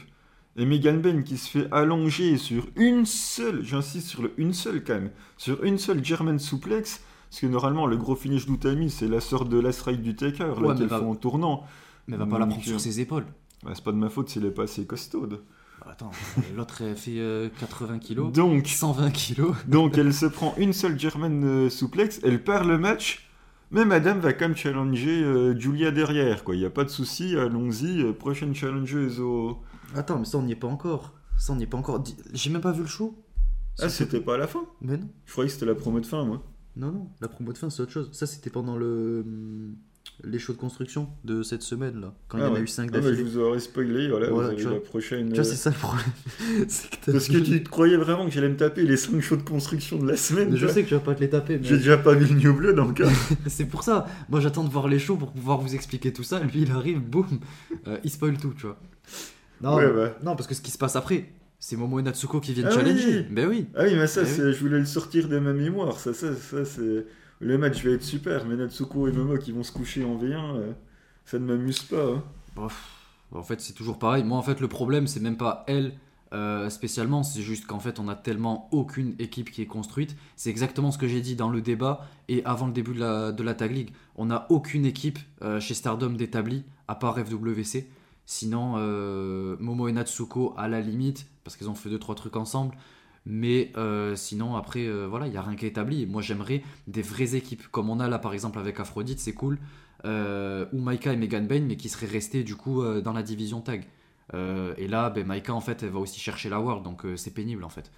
Et Megan Bain qui se fait allonger sur une seule, j'insiste sur le une seule quand même, sur une seule German suplex. Parce que normalement, le gros finish d'Utami, c'est la sorte de la strike du Taker, là, Ouais, qu'elle va- fait en tournant. Mais elle va pas la prendre euh, sur ses épaules. Bah, c'est pas de ma faute s'il est pas assez costaude. Attends, l'autre elle fait euh, 80 kilos, Donc, 120 kilos. donc elle se prend une seule German euh, suplex, elle perd le match, mais madame va quand même challenger euh, Julia derrière, quoi. Il n'y a pas de souci, allons-y, euh, prochaine challengeuse au... Attends, mais ça on n'y est pas encore. Ça on n'y est pas encore. J'ai même pas vu le show. Ah, c'était pas à la fin Mais non, Je croyais que c'était la promo de fin, moi. Non, non. La promo de fin c'est autre chose. Ça c'était pendant le hum, les shows de construction de cette semaine là, quand il y Ah en a eu 5 Ah, bah, je d'affilée. vous aurais spoilé, voilà, Voilà, vous avez tu vois. la prochaine... Tu vois, euh, c'est ça le problème. [LAUGHS] que Parce que tu croyais vraiment que j'allais me taper les 5 shows de construction de la semaine Je sais que tu vas pas te les taper, mais J'ai déjà pas vu le New Blood encore. [LAUGHS] c'est pour ça. Moi j'attends de voir les shows pour pouvoir vous expliquer tout ça. Lui il arrive, boum, euh, il spoil tout, tu vois. Non, Ouais, non, parce que ce qui se passe après, c'est Momo et Natsuko qui viennent Ah challenger. oui. Ben oui. Ah oui, mais ça, c'est, je voulais le sortir de ma mémoire. Ça, ça, ça c'est... Le match va être super, mais Natsuko et Momo qui vont se coucher en V1, euh, ça ne m'amuse pas. hein. Bon, en fait, c'est toujours pareil. Moi, en fait, le problème, c'est même pas elle euh, spécialement. C'est juste qu'en fait, on a tellement aucune équipe qui est construite. C'est exactement ce que j'ai dit dans le débat et avant le début de la, de la Tag League. On n'a aucune équipe euh, chez Stardom d'établie, à part FWC. Sinon, euh, Momo et Natsuko, à la limite, parce qu'ils ont fait 2-3 trucs ensemble. Mais sinon, après, voilà, il n'y a rien qui est établi. Moi, j'aimerais des vraies équipes, comme on a là, par exemple, avec Aphrodite, c'est cool. ou Maika et Megan Bain, mais qui seraient restés, du coup, dans la division tag. et là, ben, Maika, en fait, elle va aussi chercher la World, donc c'est pénible, en fait.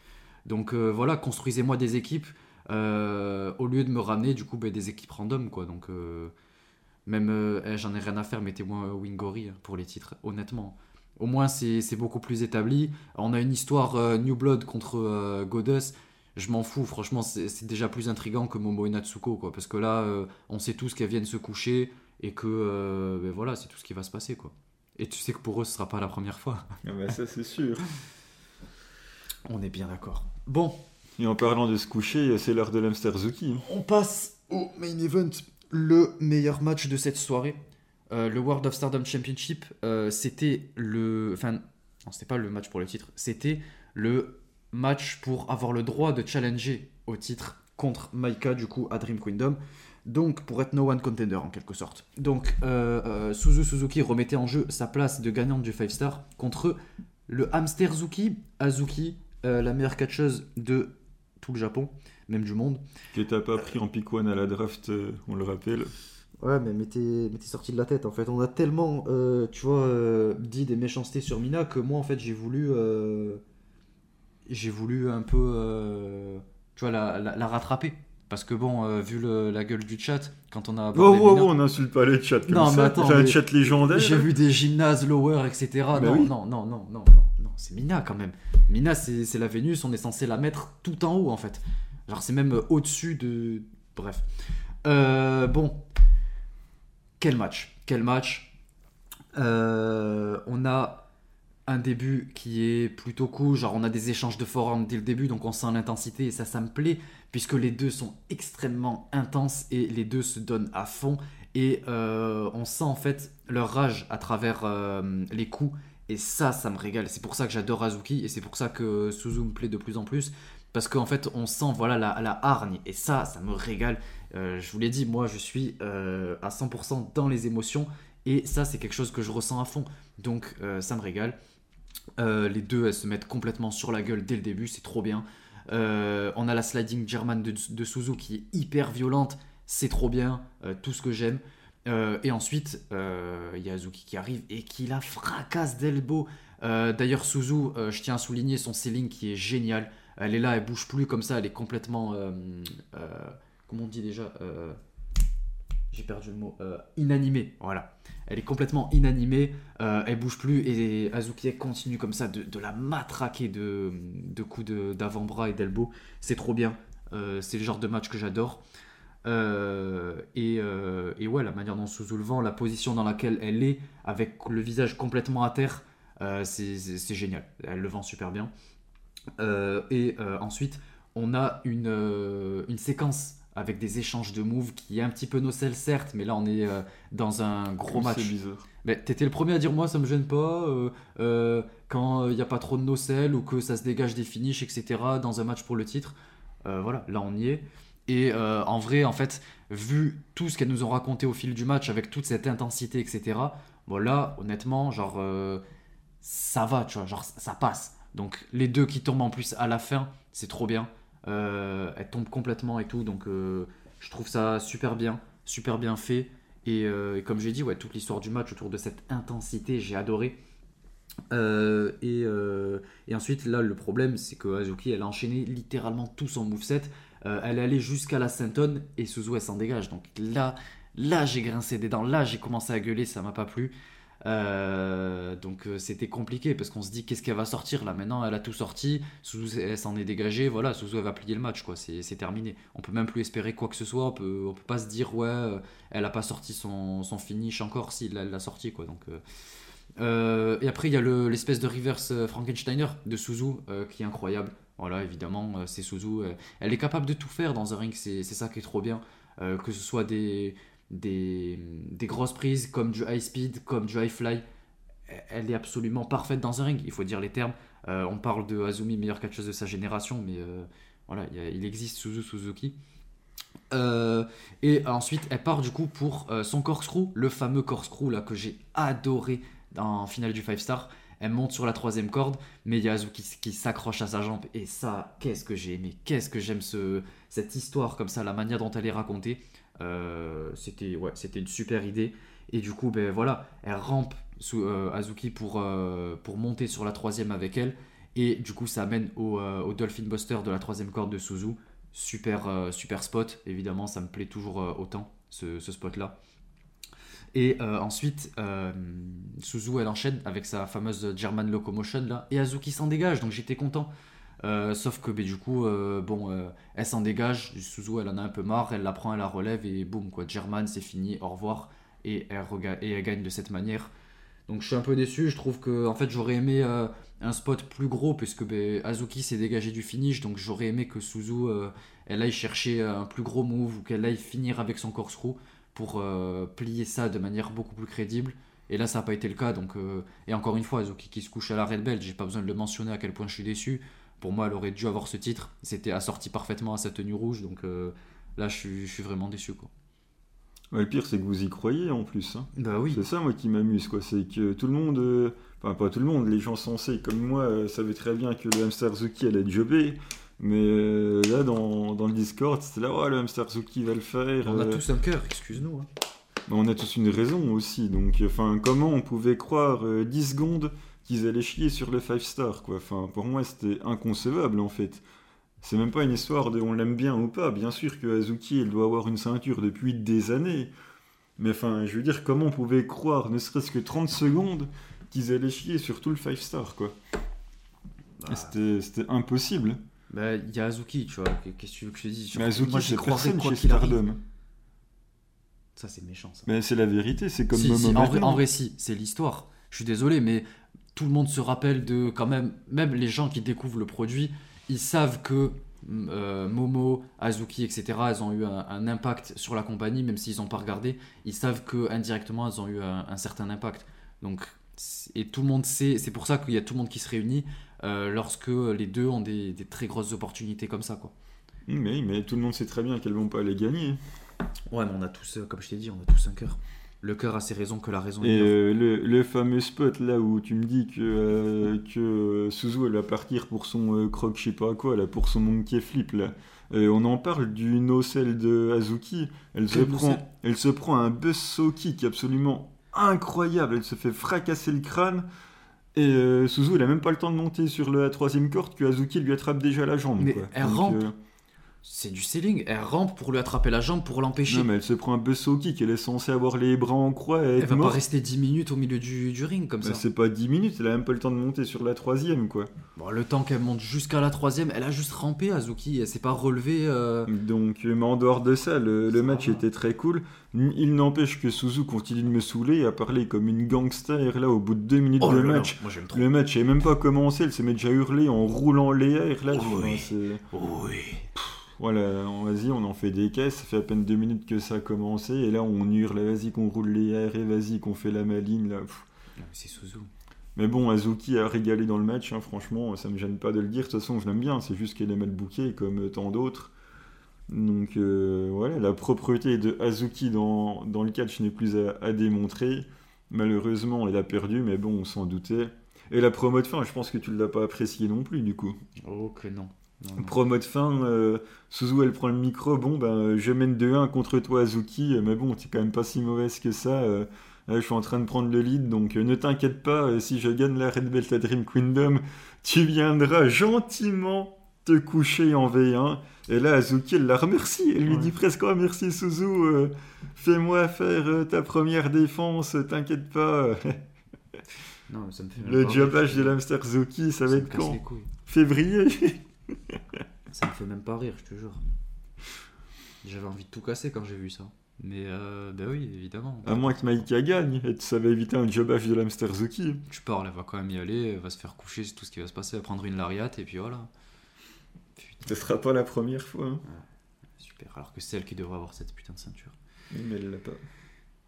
Donc voilà, construisez-moi des équipes euh, au lieu de me ramener du coup ben, des équipes random quoi donc euh, même euh, eh, j'en ai rien à faire mettez-moi Wingori hein, pour les titres honnêtement. Au moins c'est beaucoup plus établi. On a une histoire New Blood contre Goddess. Je m'en fous franchement c'est déjà plus intrigant que Momo et Natsuko quoi. Parce que là on sait tous qu'elles viennent se coucher et que ben, voilà c'est tout ce qui va se passer quoi. Et tu sais que pour eux ce sera pas la première fois. Ah bah ça c'est sûr. [LAUGHS] On est bien d'accord. Bon. Et en parlant de se coucher, c'est l'heure de l'Amster Zuki. On passe au main event, le meilleur match de cette soirée. Euh, le World of Stardom Championship, euh, c'était le. Enfin, non, c'était pas le match pour le titre, c'était le match pour avoir le droit de challenger au titre contre Maika, du coup, à Dream Kingdom. Donc, pour être no one contender en quelque sorte. Donc, euh, Suzu Suzuki remettait en jeu sa place de gagnante du 5 star contre le hamster Zuki, Azuki, la meilleure catcheuse de tout le Japon, même du monde. Que t'as pas pris en pick one à la draft, euh, on le rappelle. Ouais, mais t'es sorti de la tête en fait. On a tellement, euh, tu vois, euh, dit des méchancetés sur Mina que moi en fait j'ai voulu. j'ai voulu un peu. tu vois, la, la, rattraper. Parce que bon, vu la gueule du chat, quand on a. Oh, oh, oh, on n'insulte pas les chats comme non, ça. Mais un chat légendaire. J'ai vu des gymnases lower, etc. Bah non, non, non, non, non, non, c'est Mina quand même. Mina, c'est la Vénus, on est censé la mettre tout en haut en fait. Genre, c'est même au-dessus de. Bref. Euh, bon. Quel match Quel match euh, On a un début qui est plutôt cool. Genre, on a des échanges de forums dès le début, donc on sent l'intensité et ça, ça me plaît, puisque les deux sont extrêmement intenses et les deux se donnent à fond. Et euh, on sent en fait leur rage à travers les coups et ça, ça me régale. C'est pour ça que j'adore Azuki et c'est pour ça que Suzu me plaît de plus en plus. Parce qu'en fait, on sent voilà la, la, hargne et ça, ça me régale. Euh, je vous l'ai dit, moi, je suis euh, à 100% dans les émotions et ça, c'est quelque chose que je ressens à fond. Donc, euh, ça me régale. les deux, elles se mettent complètement sur la gueule dès le début, c'est trop bien. on a la sliding German de, Suzu qui est hyper violente, c'est trop bien, tout ce que j'aime. Et ensuite, il y a Azuki qui arrive et qui la fracasse d'elbow. D'ailleurs, Suzu, je tiens à souligner son ceiling qui est génial. Elle est là, elle bouge plus comme ça, elle est complètement. comment on dit déjà J'ai perdu le mot. inanimée, voilà. Elle est complètement inanimée, elle bouge plus et Azuki continue comme ça de, la matraquer de, de coups d'avant-bras et d'elbow. C'est trop bien. c'est le genre de match que j'adore. Euh, euh, et, ouais, la manière dont Suzu le vend, la position dans laquelle elle est, avec le visage complètement à terre, euh, c'est génial. Elle le vend super bien. Et ensuite, on a une, une séquence avec des échanges de moves qui est un petit peu nocelle certes, mais là on est dans un gros match. C'est bizarre. Mais t'étais le premier à dire moi ça me gêne pas quand il n'y a pas trop de nocelle ou que ça se dégage des finishes etc. dans un match pour le titre. voilà, là on y est. Et euh, en vrai, en fait, vu tout ce qu'elles nous ont raconté au fil du match, avec toute cette intensité, etc., bon là, honnêtement, genre, euh, ça va, tu vois, genre, ça passe. Donc les deux qui tombent en plus à la fin, c'est trop bien. Euh, elles tombent complètement et tout, donc je trouve ça super bien, super bien fait. Et, comme j'ai dit, ouais, toute l'histoire du match autour de cette intensité, j'ai adoré. et, et, ensuite, là, le problème, c'est que Azuki, elle a enchaîné littéralement tout son moveset. Euh, elle allait jusqu'à la Saint-On et Suzu elle s'en dégage. Donc là, là j'ai grincé des dents, là j'ai commencé à gueuler, ça m'a pas plu. Euh, donc euh, c'était compliqué parce qu'on se dit qu'est-ce qu'elle va sortir là? Maintenant elle a tout sorti. Suzu elle s'en est dégagée voilà Suzu elle va plier le match quoi. C'est terminé. On peut même plus espérer quoi que ce soit. On peut, on peut pas se dire ouais elle a pas sorti son, son finish encore. Si elle l'a sorti quoi. Donc et après il y a l'espèce de reverse Frankensteiner de Suzu qui est incroyable. Voilà, évidemment, euh, c'est Suzu. Euh, elle est capable de tout faire dans un ring, c'est ça qui est trop bien. Euh, que ce soit des, des, grosses prises comme du high speed, comme du high fly. Elle est absolument parfaite dans un ring, il faut dire les termes. on parle de Azumi, meilleure catcheuse de sa génération, mais voilà, il existe Suzu Suzuki. et ensuite, elle part du coup pour son corkscrew, le fameux corkscrew là que j'ai adoré dans finale du 5 star. Elle monte sur la troisième corde, mais il y a Azuki qui s'accroche à sa jambe. Et ça, qu'est-ce que j'ai aimé. Qu'est-ce que j'aime ce, cette histoire comme ça, la manière dont elle est racontée. Euh, c'était ouais, c'était une super idée. Et du coup, ben voilà, elle rampe sous, euh, Azuki pour, euh, pour monter sur la troisième avec elle. Et du coup, ça amène au, Dolphin Buster de la troisième corde de Suzu. Super, super spot, évidemment, ça me plaît toujours autant, ce, spot-là. Et ensuite, Suzu, elle enchaîne avec sa fameuse German Locomotion, là, et Azuki s'en dégage, donc j'étais content. Euh, sauf que ben, du coup, euh, bon, euh, elle s'en dégage, Suzu, elle en a un peu marre, elle la prend, elle la relève, et boum, quoi, German, c'est fini, au revoir. Et elle, et gagne de cette manière. Donc je suis un peu déçu, je trouve que en fait j'aurais aimé un spot plus gros puisque ben, Azuki s'est dégagé du finish, donc j'aurais aimé que Suzu elle aille chercher un plus gros move ou qu'elle aille finir avec son corkscrew pour plier ça de manière beaucoup plus crédible. Et là ça n'a pas été le cas, donc et encore une fois Azuki qui se couche à la red belt, j'ai pas besoin de le mentionner à quel point je suis déçu. Pour moi elle aurait dû avoir ce titre, c'était assorti parfaitement à sa tenue rouge, donc euh, là je suis, je suis vraiment déçu quoi. Ouais, le pire, c'est que vous y croyez en plus. hein. Bah oui. C'est ça, moi, qui m'amuse, quoi. C'est que tout le monde, euh, enfin, pas tout le monde, les gens sensés comme moi euh, savaient très bien que le hamster Zuki allait jobber. Mais euh, là, dans, dans le Discord, c'était là, ouais, le hamster Zuki va le faire. On a euh, tous un cœur, excuse-nous. hein. mais on a tous une raison aussi. Donc, enfin, comment on pouvait croire euh, 10 secondes qu'ils allaient chier sur le 5 star, quoi. Enfin, pour moi, c'était inconcevable, en fait. C'est même pas une histoire de on l'aime bien ou pas. Bien sûr que Azuki, elle doit avoir une ceinture depuis des années. Mais enfin, je veux dire, comment on pouvait croire, ne serait-ce que 30 secondes, qu'ils allaient chier sur tout le 5 star, quoi? Bah, C'était impossible. Bah, il y a Azuki, tu vois. Qu'est-ce que tu veux que je te dise Mais Azuki, Moi, croirais personne quoi chez. Stardom. Ça, c'est méchant, ça. Mais c'est la vérité, c'est comme Si, Momo si, en, vrai, en vrai, si, c'est l'histoire. Je suis désolé, mais tout le monde se rappelle de quand même, même les gens qui découvrent le produit, ils savent que euh, Momo, Azuki, etc., elles ont eu un, un impact sur la compagnie, même s'ils n'ont pas regardé. Ils savent que indirectement, elles ont eu un, un certain impact. Donc, et tout le monde sait, c'est pour ça qu'il y a tout le monde qui se réunit euh, lorsque les deux ont des, des très grosses opportunités comme ça, quoi. Mais, mais tout le monde sait très bien qu'elles vont pas les gagner. Ouais, mais on a tous, euh, comme je t'ai dit, on a tous un cœur. Le cœur a ses raisons que la raison Et euh, le, le fameux spot là où tu me dis que, euh, que euh, Suzu elle va partir pour son euh, croc je sais pas quoi là, pour son monkey flip là. Euh, on en parle du no-sell de Azuki. Elle se, prend, elle se prend un buzzsaw kick absolument incroyable. Elle se fait fracasser le crâne. Et Suzu il a même pas le temps de monter sur la troisième corde que Azuki lui attrape déjà la jambe. Mais quoi. elle Donc, rampe. C'est du selling. Elle rampe pour lui attraper la jambe pour l'empêcher. non mais elle se prend un buzzsaw kick. Elle est censée avoir les bras en croix et Elle être va pas rester 10 minutes au milieu du, du ring comme Bah, ça. c'est pas 10 minutes, elle a même pas le temps de monter sur la troisième quoi. Bon, le temps qu'elle monte jusqu'à la troisième, elle a juste rampé Azuki. Elle s'est pas relevée. euh, Donc, mais en dehors de ça, le, match va. était très cool. Il n'empêche que Suzu continue de me saouler, à parler comme une gangster là au bout de deux minutes Oh de là match. moi. Le match n'avait même pas commencé, elle s'est mis déjà hurler en roulant les airs là. Oh oui. c'est- Oui. Voilà, on- vas-y, on en fait des caisses, ça fait à peine deux minutes que ça a commencé, et là on hurle, vas-y qu'on roule les airs, et vas-y qu'on fait la maline là. C'est Suzu. Mais bon, Azuki a régalé dans le match, hein, franchement, ça me gêne pas de le dire. De toute façon, je l'aime bien, c'est juste qu'elle est mal bouquée comme tant d'autres. Donc euh, voilà, la propreté de Azuki dans, dans le catch n'est plus à, à démontrer. Malheureusement, elle a perdu, mais bon, on s'en doutait. Et la promo de fin, je pense que tu ne l'as pas apprécié non plus, du coup. Oh que non. Non. Promo de fin, euh, Suzu, elle prend le micro. Bon, ben, euh, je mène 2-1 contre toi, Azuki, euh, mais bon, t'es quand même pas si mauvaise que ça. euh, là, je suis en train de prendre le lead, donc euh, ne t'inquiète pas, si je gagne la Red Belt à Dream Kingdom, tu viendras gentiment te coucher en V1. Et là, Azuki, elle la remercie. Elle lui Ouais. dit presque Oh, merci Suzu, fais-moi faire ta première défense, t'inquiète pas. Non, mais ça me fait même le rire. de l'hamster Zuki, ça va Ça me être quand. Février [LAUGHS] Ça me fait même pas rire, je te jure. J'avais envie de tout casser quand j'ai vu ça. Mais euh, bah oui, évidemment. À moins que Maïka gagne, et ça va éviter un jobage de l'hamster Zuki. Tu parles, elle va quand même y aller, elle va se faire coucher, c'est tout ce qui va se passer, elle va prendre une lariat et puis voilà. Putain, Ce sera pas la première fois. hein. super. Alors que c'est elle qui devrait avoir cette putain de ceinture. Oui, Mais elle l'a pas.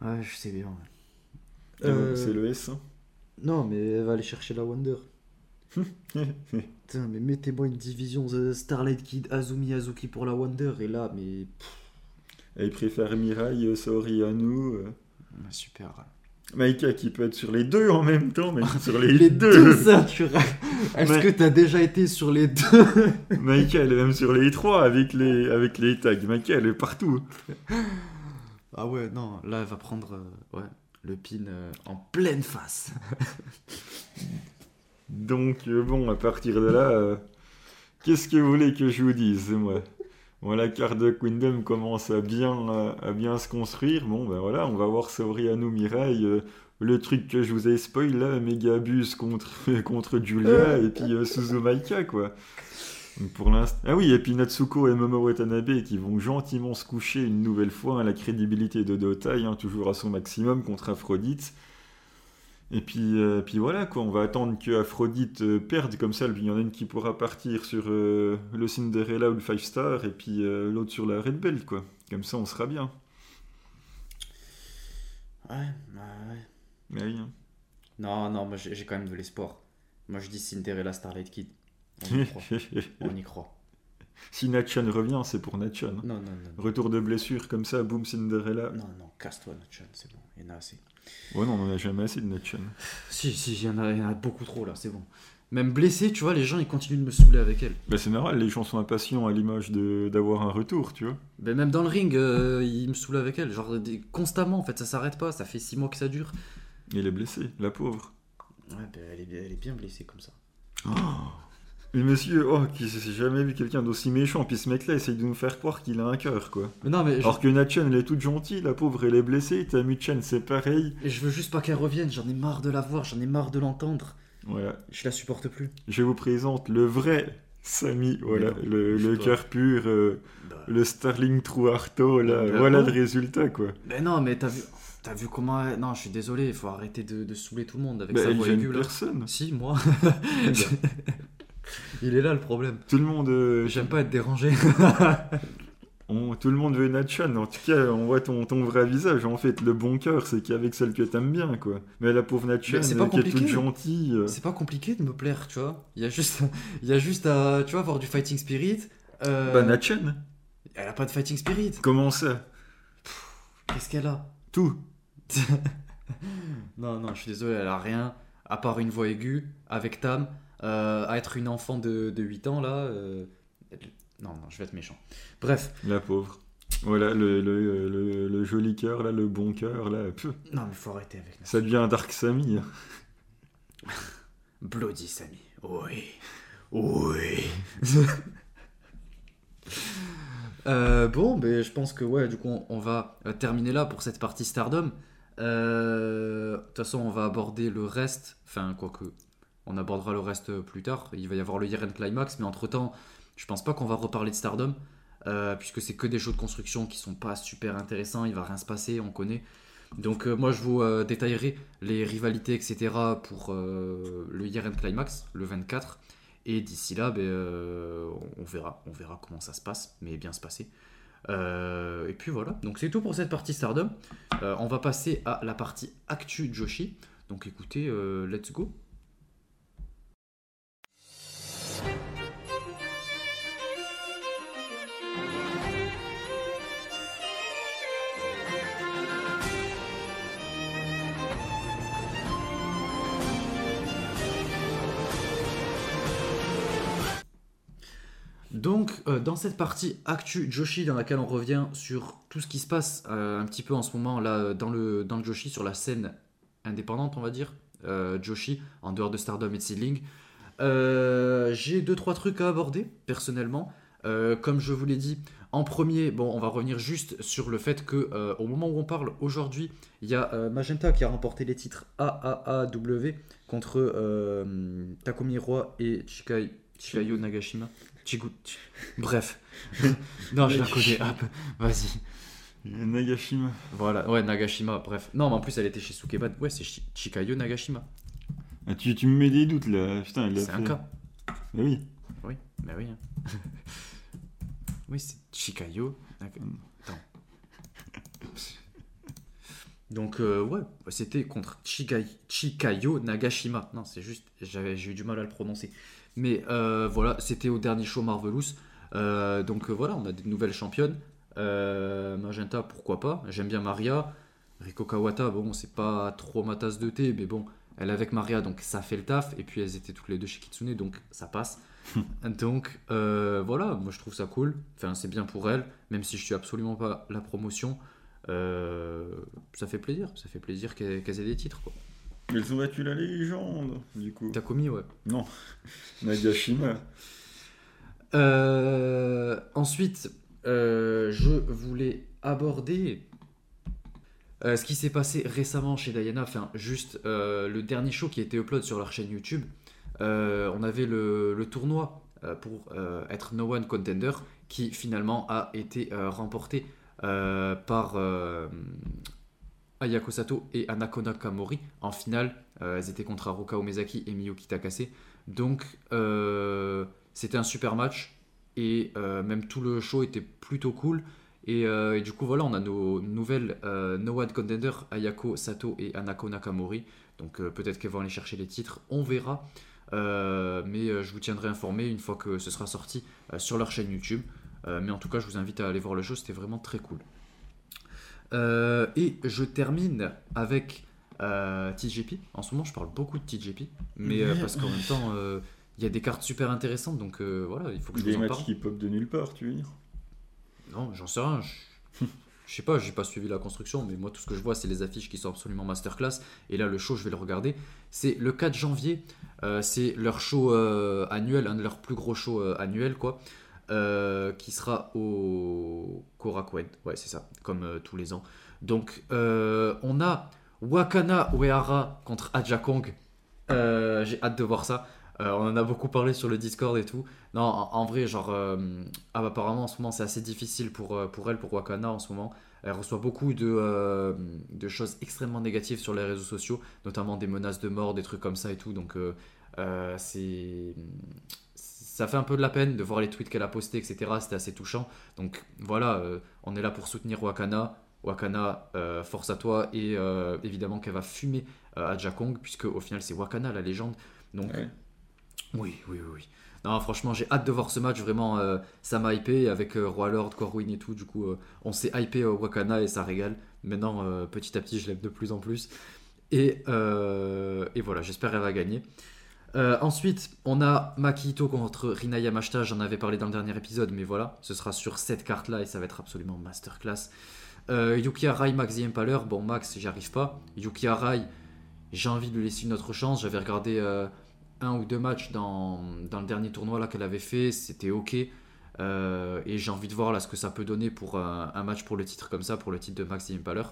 Ouais, je sais bien. ouais. Ah Euh, C'est le S. hein. Non, mais elle va aller chercher la Wonder. [LAUGHS] Putain, mais mettez-moi une division euh, Starlight Kid, Azumi, Azuki pour la Wonder, et là, mais. Elle préfère Mirai, euh, Saori Anu. euh. Super. Maïka qui peut être sur les deux en même temps, mais sur les, Les deux. deux ceintures. [LAUGHS] Est-ce que t'as déjà été sur les deux [LAUGHS] Maïka, elle est même sur les trois avec les, avec les tags. Maïka, elle est partout. Ah ouais, non, là elle va prendre euh, ouais, le pin euh, en pleine face. Donc, euh, bon, à partir de là, euh, qu'est-ce que vous voulez que je vous dise, moi? Bon, la carte de Queendom commence à bien, euh, à bien se construire. Bon, ben voilà, on va voir Soriano Mirai. euh, le truc que je vous ai spoil là, Megabus contre, [LAUGHS] contre Julia et puis euh, Suzu Maika, quoi. Donc pour l'instant. Ah oui, et puis Natsuko et Momo Watanabe qui vont gentiment se coucher une nouvelle fois. hein, la crédibilité de Dotai, hein, toujours à son maximum contre Aphrodite. Et puis, euh, puis voilà, quoi, on va attendre que Aphrodite euh, perde, comme ça, il y en a une qui pourra partir sur euh, le Cinderella ou le Five Star, et puis l'autre sur la Red Belt, quoi. Comme ça, on sera bien. Ouais, ouais. Mais oui, hein. Non, non, moi j'ai quand même de l'espoir. Moi je dis Cinderella Starlight Kid. On y croit. [LAUGHS] On y croit. si Natchan revient, c'est pour Natchan. hein. Non, non, non. Retour de blessure, comme ça, boum, Cinderella. Non, non, casse-toi, Natchan, c'est bon, il y en a assez. Ouais, non, on en a jamais assez de Natchan. Si, si, il y, en a- il y en a beaucoup trop là, c'est bon. Même blessé, tu vois, les gens ils continuent de me saouler avec elle. Bah, c'est normal, les gens sont impatients à l'image de- d'avoir un retour, tu vois. Mais même dans le ring, euh, ils me saoulent avec elle. Genre des- constamment, en fait, ça s'arrête pas. Ça fait 6 mois que ça dure. Il est blessé, la pauvre. Ouais, ben, elle, est, bien- elle est bien blessée comme ça. Mais monsieur, oh, qui j'ai jamais vu quelqu'un d'aussi méchant, puis ce mec-là essaye de nous faire croire qu'il a un cœur, quoi. Mais non, mais je, Alors que Natchan, elle est toute gentille, la pauvre, elle est blessée, Tamu-chan, c'est pareil. et je veux juste pas qu'elle revienne. J'en ai marre de la voir, j'en ai marre de l'entendre. Voilà, Je la supporte plus. je vous présente le vrai Samy, voilà, non, le, le cœur pur, euh, Bah, le Starling True Arto, là, Bah voilà le résultat, quoi. Mais non, mais t'as vu, t'as vu comment. elle- Non, je suis désolé, il faut arrêter de, de saouler tout le monde avec Bah, sa voix aiguë là. personne. Si, moi. [LAUGHS] [LAUGHS] il est là le problème. Tout le monde, euh, J'aime pas être dérangé. [LAUGHS] on- tout le monde veut Natchan, en tout cas, on voit ton, ton vrai visage. En fait, le bon cœur, c'est qu'avec celle que t'aimes bien, quoi. Mais la pauvre Natchan, euh, qui est toute gentille. euh, C'est pas compliqué de me plaire, tu vois. Il y a juste, [LAUGHS] il y a juste à, tu vois, avoir du fighting spirit. Euh, Bah, Natchan, elle a pas de fighting spirit. comment ça? Qu'est-ce qu'elle a? Tout. [LAUGHS] Non, non, je suis désolé, elle a rien à part une voix aiguë avec Tam. Euh, à être une enfant de, de 8 ans là. euh, Non, non, je vais être méchant. Bref, La pauvre. Voilà, le, le, le, le joli cœur, là, le bon cœur, là. pff, non, mais faut arrêter avec ça devient un Dark Sammy. hein. [LAUGHS] Bloody Sammy. Oui. Oui. [LAUGHS] Euh, bon, ben, je pense que ouais, du coup, on, on va terminer là pour cette partie Stardom. Euh, De toute façon, on va aborder le reste. Enfin, quoique, on abordera le reste plus tard. Il va y avoir le Year End Climax, mais entre temps, je pense pas qu'on va reparler de Stardom. euh, puisque c'est que des jeux de construction qui sont pas super intéressants, il va rien se passer, on connaît. Donc euh, moi je vous euh, détaillerai les rivalités, etc. pour euh, le Year End Climax, le 24. Et d'ici là, ben, on verra, on verra comment ça se passe, mais bien se passer. Et puis voilà, donc c'est tout pour cette partie Stardom. On va passer à la partie Actu Joshi. Donc écoutez, let's go. Euh, dans cette partie Actu Joshi, dans laquelle on revient sur tout ce qui se passe euh, un petit peu en ce moment là euh, dans le, dans le Joshi, sur la scène indépendante, on va dire, Joshi, en dehors de Stardom et de Seedling, j'ai deux trois trucs à aborder personnellement. Comme je vous l'ai dit, en premier, bon, on va revenir juste sur le fait que au moment où on parle aujourd'hui, il y a Magenta qui a remporté les titres AAAW contre Takumi Roy et Chikai, Chikayo Nagashima. Bref. [LAUGHS] non, je la connais. Vas-y. Nagashima. Voilà. Ouais, Nagashima. Bref. Non, mais en plus, elle était chez Sukeban. Ouais, c'est Chi- Chikayo Nagashima. Ah, tu, tu me mets des doutes là. Putain, il C'est un cas. Mais oui. Oui, bah oui. hein. [LAUGHS] oui, c'est Chikayo. Naga- Attends. Donc, euh, ouais, c'était contre Chikayo Nagashima. Non, c'est juste, j'avais, j'ai eu du mal à le prononcer. Mais euh, voilà, c'était au dernier show Marvelous. Euh, donc euh, voilà, on a des nouvelles championnes. Magenta, pourquoi pas? J'aime bien Maria. Riko Kawata, bon, c'est pas trop ma tasse de thé, mais bon, elle est avec Maria, donc ça fait le taf. Et puis elles étaient toutes les deux chez Kitsune, donc ça passe. [LAUGHS] donc voilà, moi je trouve ça cool. Enfin, c'est bien pour elle, même si je suis absolument pas la promotion. Ça fait plaisir, ça fait plaisir qu'elles aient des titres. Quoi. Elles ont battu la légende, du coup? Takumi, ouais. Non, Nagashima. Euh, ensuite, je voulais aborder euh, ce qui s'est passé récemment chez Diana, enfin juste euh, le dernier show qui a été upload sur leur chaîne YouTube, euh, on avait le, tournoi pour être No One Contender qui finalement a été remporté par Ayako Sato et Anakona Kamori en finale. elles étaient contre Haruka Omezaki et Miyuki Takase. Donc c'était un super match et même tout le show était plutôt cool. Euh, et, du coup, voilà, on a nos nouvelles euh, No Contender, Ayako Sato et Anako Nakamori. Donc euh, peut-être qu'elles vont aller chercher les titres, on verra. mais je vous tiendrai informé une fois que ce sera sorti sur leur chaîne YouTube. mais en tout cas, je vous invite à aller voir le show, c'était vraiment très cool. Et je termine avec TJP. En ce moment, je parle beaucoup de TJP, mais parce qu'en même temps, il y a des cartes super intéressantes, donc voilà, il faut que je vous en parle. Des matchs qui pop de nulle part, tu veux dire? Non, j'en sais rien. Je... je sais pas, j'ai pas suivi la construction, mais moi tout ce que je vois c'est les affiches qui sont absolument masterclass. Et là le show, je vais le regarder. C'est le 4 janvier, euh, c'est leur show euh, annuel, un de leurs plus gros shows euh, annuels quoi, qui sera au Korakuen. Ouais, c'est ça, comme tous les ans. Donc on a Wakana Uehara contre Aja Kong. j'ai hâte de voir ça. Euh, on en a beaucoup parlé sur le Discord et tout. Non, en, vrai, genre, euh, ah, apparemment en ce moment c'est assez difficile pour, euh, pour elle, pour Wakana en ce moment. Elle reçoit beaucoup de, de, choses extrêmement négatives sur les réseaux sociaux, notamment des menaces de mort, des trucs comme ça et tout. Donc, c'est. Ça fait un peu de la peine de voir les tweets qu'elle a postés, etc. C'était assez touchant. Donc voilà, on est là pour soutenir Wakana. Wakana, force à toi. Et évidemment qu'elle va fumer à Jakong, puisque au final c'est Wakana la légende. Donc oui, oui, oui. Non, franchement, j'ai hâte de voir ce match. Vraiment, euh, ça m'a hypé avec euh, Roi Lord, Corwin et tout. Du coup, euh, on s'est hypé Wakana et ça régale. Maintenant, petit à petit, je l'aime de plus en plus. Et, et voilà, j'espère qu'elle va gagner. Ensuite, on a Makito contre Rina Yamashita. J'en avais parlé dans le dernier épisode, mais voilà, ce sera sur cette carte-là et ça va être absolument masterclass. Yuki Arai, Max The Impaler. Bon, Max, j'y arrive pas. Yuki Arai, j'ai envie de lui laisser une autre chance. J'avais regardé un ou deux matchs dans, dans le dernier tournoi là qu'elle avait fait, c'était ok. Euh, et j'ai envie de voir là ce que ça peut donner pour un, match pour le titre comme ça, pour le titre de Maxime Impaler.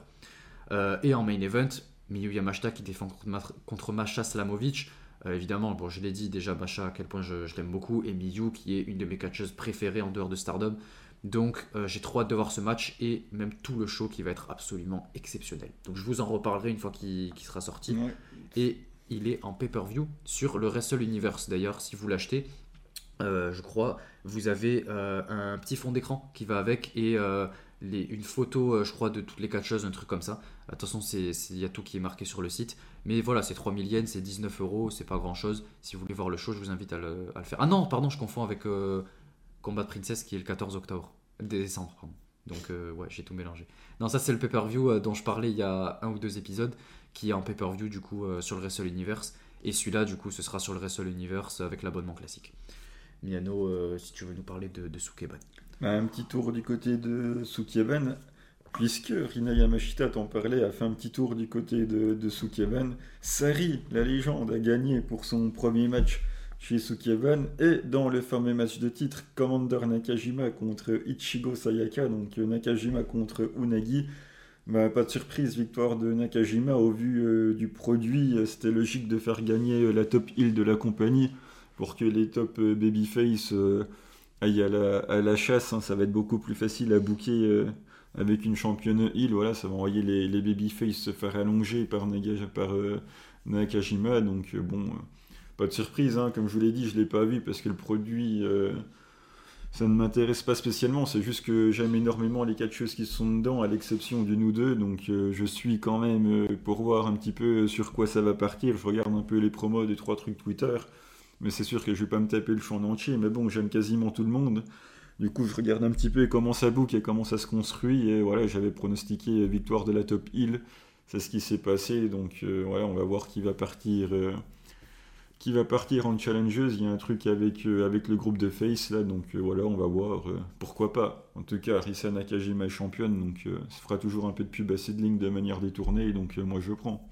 Euh, et en main event, Miyu Yamashita qui défend contre, contre Masha Slamovic. Euh, évidemment, bon, je l'ai dit déjà, Masha à quel point je, l'aime beaucoup, et Miyu qui est une de mes catcheuses préférées en dehors de Stardom. Donc j'ai trop hâte de voir ce match et même tout le show qui va être absolument exceptionnel. Donc je vous en reparlerai une fois qu'il sera sorti. Et il est en pay-per-view sur le Wrestle Universe. D'ailleurs, si vous l'achetez, euh, je crois, vous avez euh, un petit fond d'écran qui va avec et euh, une photo, je crois, de toutes les catcheuses, un truc comme ça. Attention, il y a tout qui est marqué sur le site. Mais voilà, c'est 3000 yens, c'est 19 euros, c'est pas grand chose. Si vous voulez voir le show, je vous invite à le, faire. Ah non, pardon, je confonds avec Combat Princess qui est le 14 octobre. Décembre, pardon. Donc ouais, j'ai tout mélangé. Non, ça c'est le pay-per-view dont je parlais il y a un ou deux épisodes qui est en pay-per-view du coup euh, sur le Wrestle Universe. Et celui-là, du coup, ce sera sur le Wrestle Universe avec l'abonnement classique. Miano, euh, si tu veux nous parler de, de. Un petit tour du côté de Sukeban, puisque Rina Yamashita t'en parlait, a fait un petit tour du côté de, de. Sari, la légende, a gagné pour son premier match chez Sukeban et dans le fameux match de titre Commander Nakajima contre Ichigo Sayaka, donc Nakajima contre Unagi. Bah, pas de surprise, victoire de Nakajima. Au vu euh, du produit, euh, c'était logique de faire gagner euh, la top hill de la compagnie pour que les top babyface aillent à la, chasse. Hein. Ça va être beaucoup plus facile à booker avec une championne hill. Voilà, ça va envoyer les, les babyface se faire allonger par, par Nakajima. Donc, bon, pas de surprise. Hein. Comme je vous l'ai dit, je ne l'ai pas vu parce que le produit ça ne m'intéresse pas spécialement, c'est juste que j'aime énormément les catcheuses qui sont dedans, à l'exception d'une ou deux, donc euh, je suis quand même euh, pour voir un petit peu sur quoi ça va partir. Je regarde un peu les promos des trois trucs Twitter, mais c'est sûr que je vais pas me taper le champ entier, mais bon, j'aime quasiment tout le monde. Du coup, je regarde un petit peu comment ça boucle et comment ça se construit. Et voilà, j'avais pronostiqué victoire de la top hill. C'est ce qui s'est passé. Donc voilà, on va voir qui va partir qui va partir en challengeuse. Il y a un truc avec, euh, avec le groupe de Face là, donc euh, voilà, on va voir. Euh, pourquoi pas En tout cas, Arisa Nakajima est championne, donc ça fera toujours un peu de pub à Sidling de manière détournée, donc moi je prends.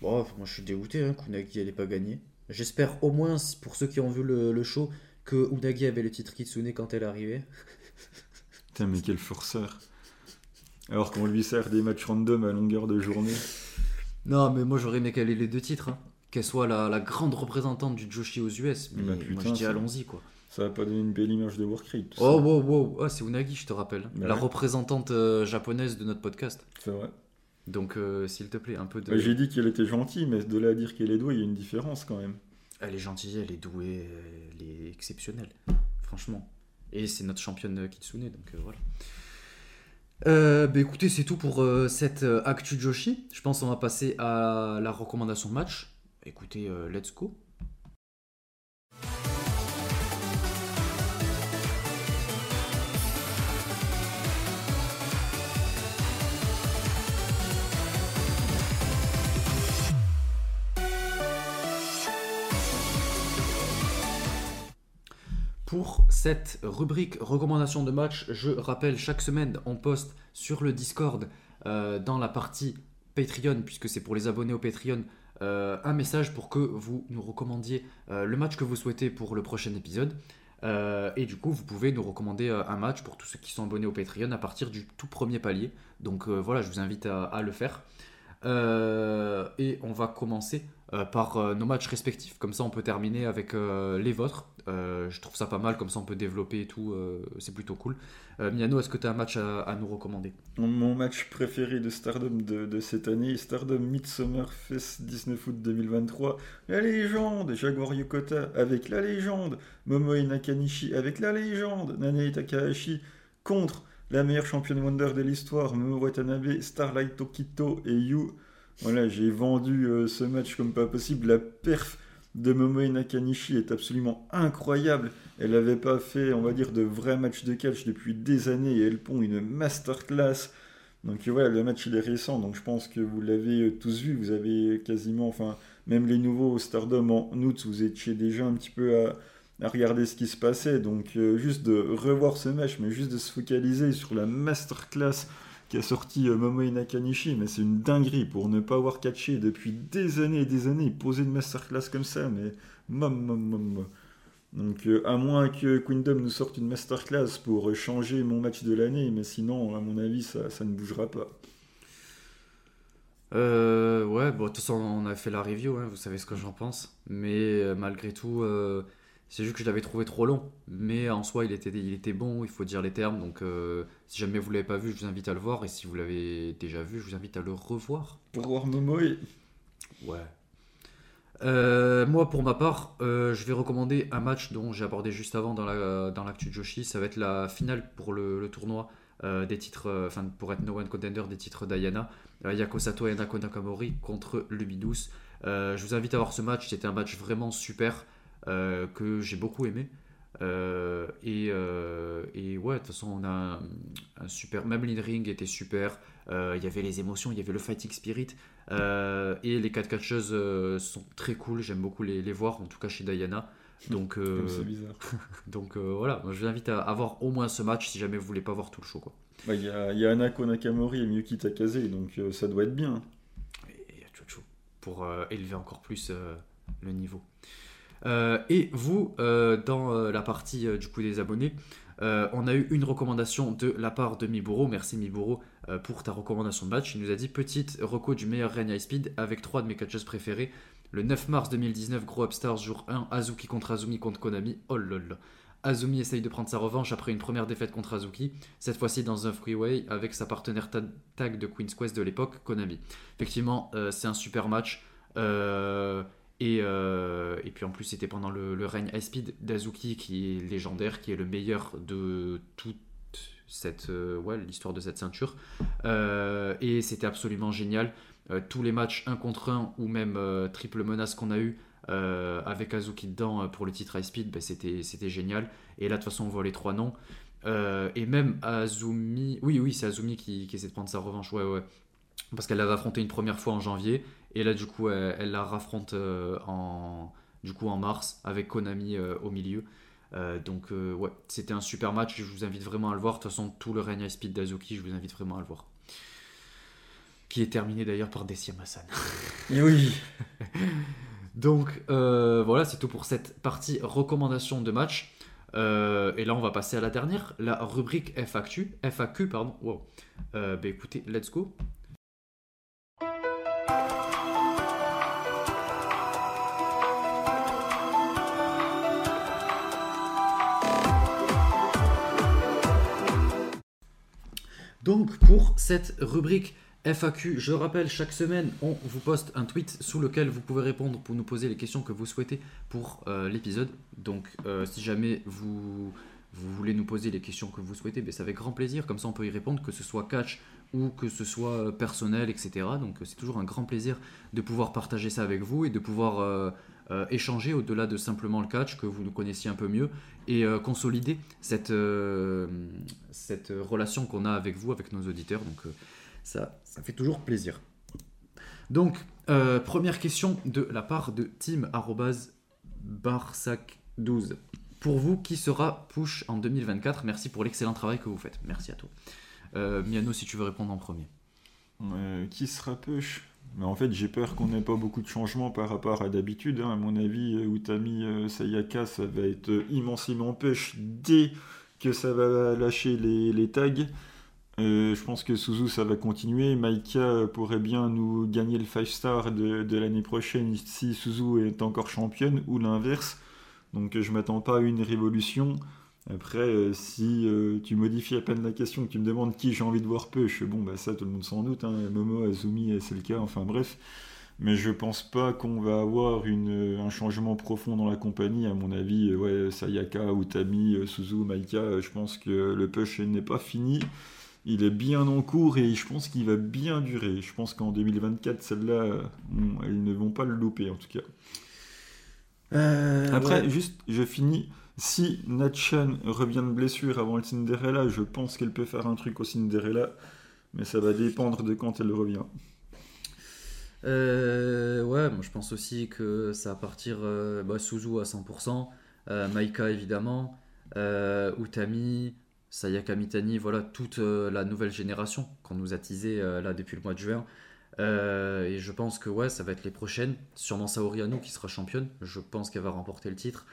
Bon, moi je suis dégoûté, hein, qu'Unagi n'allait pas gagner. J'espère au moins, pour ceux qui ont vu le, show, que Unagi avait le titre Kitsune quand elle arrivait. [LAUGHS] Putain, mais quel forceur Alors qu'on lui sert des matchs random à longueur de journée. Non, mais moi j'aurais aimé qu'elle ait les deux titres. Hein qu'elle soit la, grande représentante du Joshi aux US. Mais bah, moi je dis allons-y quoi. Ça va pas donner une belle image de Warcraft. Oh, wow, wow. Oh, c'est Unagi, je te rappelle. Bah la représentante euh, japonaise de notre podcast. C'est vrai. Donc, euh, s'il te plaît, un peu de. J'ai dit qu'elle était gentille, mais de là à dire qu'elle est douée, il y a une différence quand même. Elle est gentille, elle est douée, elle est exceptionnelle. Franchement. Et c'est notre championne Kitsune, donc euh, voilà. bah écoutez, c'est tout pour cette Actu Joshi. Je pense qu'on va passer à la recommandation match écoutez, euh, let's go. Pour cette rubrique recommandation de match, je rappelle chaque semaine on poste sur le Discord euh, dans la partie Patreon, puisque c'est pour les abonnés au Patreon, euh, un message pour que vous nous recommandiez euh, le match que vous souhaitez pour le prochain épisode. Et du coup, vous pouvez nous recommander un match pour tous ceux qui sont abonnés au Patreon à partir du tout premier palier. Donc voilà, je vous invite à le faire. et on va commencer par nos matchs respectifs. Comme ça, on peut terminer avec les vôtres. Je trouve ça pas mal, comme ça on peut développer et tout, c'est plutôt cool. Euh, Miano, est-ce que tu as un match à, nous recommander? Mon match préféré de Stardom de, cette année, Stardom Midsummer Fest 19 août 2023. La légende, Jaguar Yokota avec la légende, Momoe Nakanishi avec la légende, Nanae Takahashi contre la meilleure championne Wonder de l'histoire, Momo Watanabe, Starlight Tokito et Yu. Voilà, j'ai vendu euh, ce match comme pas possible. La perf de Momoe Nakanishi est absolument incroyable. Elle n'avait pas fait, on va dire, de vrais matchs de catch depuis des années et elle pond une masterclass. Donc voilà, le match il est récent, donc je pense que vous l'avez tous vu, vous avez quasiment, enfin, même les nouveaux Stardom en août, vous étiez déjà un petit peu à, regarder ce qui se passait. Donc euh, juste de revoir ce match, mais juste de se focaliser sur la masterclass qui a sorti euh, Momoe Nakanishi, mais c'est une dinguerie pour ne pas avoir catché depuis des années et des années, poser une masterclass comme ça, mais mom, mom, mom. Donc, euh, à moins que Queendom nous sorte une masterclass pour changer mon match de l'année, mais sinon, à mon avis, ça, ne bougera pas. Euh, ouais, bon, de toute façon, on a fait la review, hein, vous savez ce que j'en pense. Mais euh, malgré tout, c'est juste que je l'avais trouvé trop long. Mais en soi, il était, il était bon, il faut dire les termes. Donc, si jamais vous ne l'avez pas vu, je vous invite à le voir. Et si vous l'avez déjà vu, je vous invite à le revoir. Pour voir Momoe Ouais, euh, moi, pour ma part, euh, je vais recommander un match dont j'ai abordé juste avant dans l'actu dans de Joshi. Ça va être la finale pour le, tournoi euh, des titres, enfin pour être no one contender des titres d'Ayana. Yakosato et Nako Nakamori contre Luminous. je vous invite à voir ce match. C'était un match vraiment super que j'ai beaucoup aimé. Et, et, ouais, de toute façon, on a un, super. Même l'in-ring était super. Il y avait les émotions, il y avait le fighting spirit. Euh, et les 4 catcheuses euh, sont très cool, j'aime beaucoup les, les, voir, en tout cas chez Diana. Donc, euh, c'est bizarre. [LAUGHS] donc voilà, je vous invite à, avoir au moins ce match si jamais vous voulez pas voir tout le show. Bah, il y, a, y, a Anako Nakamori et Miyuki Takase, donc ça doit être bien. Et Chuchu pour élever encore plus le niveau. Et vous, dans la partie du coup des abonnés, on a eu une recommandation de la part de Miburo. Merci Miburo euh, pour ta recommandation de match. Il nous a dit petite reco du meilleur règne high speed avec trois de mes catchers préférés. Le 9 mars 2019, Gros Upstars, jour 1, Azuki contre Azumi contre Konami. Oh lol. Azumi essaye de prendre sa revanche après une première défaite contre Azuki, cette fois-ci dans un freeway avec sa partenaire tag de Queen's Quest de l'époque, Konami. Effectivement, euh, c'est un super match. Euh, et, puis en plus, c'était pendant le, le règne high speed d'Azuki qui est légendaire, qui est le meilleur de tout cette, euh, ouais, l'histoire de cette ceinture. Euh, et c'était absolument génial. Tous les matchs 1 contre 1 ou même triple menace qu'on a eu, avec Azuki dedans pour le titre High Speed, ben, c'était, c'était génial. Et là, de toute façon, on voit les trois noms. et même Azumi, oui, oui, c'est Azumi qui, qui, essaie de prendre sa revanche, ouais, ouais. Parce qu'elle l'avait affronté une première fois en janvier, et là, du coup, elle, la raffronte en, du coup, en mars, avec Konami au milieu. donc, ouais, c'était un super match, je vous invite vraiment à le voir. De toute façon, tout le règne Speed d'Azuki, je vous invite vraiment à le voir qui est terminé d'ailleurs par Dessia Massan. [LAUGHS] oui. [LAUGHS] Donc euh, voilà, c'est tout pour cette partie recommandation de match. Euh, et là, on va passer à la dernière, la rubrique FAQ. FAQ, pardon. Wow. Euh, bah écoutez, let's go. Donc pour cette rubrique FAQ, je rappelle, chaque semaine, on vous poste un tweet sous lequel vous pouvez répondre pour nous poser les questions que vous souhaitez pour euh, l'épisode. Donc, euh, si jamais vous, vous voulez nous poser les questions que vous souhaitez, ben, c'est avec grand plaisir. Comme ça, on peut y répondre, que ce soit catch ou que ce soit euh, personnel, etc. Donc, c'est toujours un grand plaisir de pouvoir partager ça avec vous et de pouvoir échanger au-delà de simplement le catch, que vous nous connaissiez un peu mieux et consolider cette, cette relation qu'on a avec vous, avec nos auditeurs. Donc, ça, ça fait toujours plaisir. Donc, euh, première question de la part de team.barsac12. Pour vous, qui sera push en 2024 Merci pour l'excellent travail que vous faites. Merci à toi. Euh, Miano, si tu veux répondre en premier. qui sera push? Mais en fait, j'ai peur qu'on n'ait pas beaucoup de changements par rapport à d'habitude. Hein. À mon avis, euh, Utami Sayaka, ça va être immensément push dès que ça va lâcher les, les tags. Euh, je pense que Suzu, ça va continuer. Maika pourrait bien nous gagner le 5 star de, l'année prochaine si Suzu est encore championne ou l'inverse. Donc je m'attends pas à une révolution. Après, euh, si euh, tu modifies à peine la question, que tu me demandes qui j'ai envie de voir peu, je bon, bah ça tout le monde s'en doute. Hein. Momo, Azumi, c'est le cas, enfin bref. Mais je pense pas qu'on va avoir un changement profond dans la compagnie. À mon avis, ouais, Sayaka, Utami, Suzu, Maika, je pense que le push n'est pas fini il est bien en cours et je pense qu'il va bien durer. Je pense qu'en 2024, celles-là, elles ne vont pas le louper en tout cas. Euh, Après, juste, je finis. Si Natchan revient de blessure avant le Cinderella, je pense qu'elle peut faire un truc au Cinderella, mais ça va dépendre de quand elle revient. Euh, ouais, moi je pense aussi que ça va partir euh, bah, Suzu à 100%, Maika évidemment, Utami, Sayaka Mitani, voilà toute euh, la nouvelle génération qu'on nous a teasé euh, là depuis le mois de juin. Euh, et je pense que ouais, ça va être les prochaines. Sûrement Saori Anou qui sera championne. Je pense qu'elle va remporter le titre.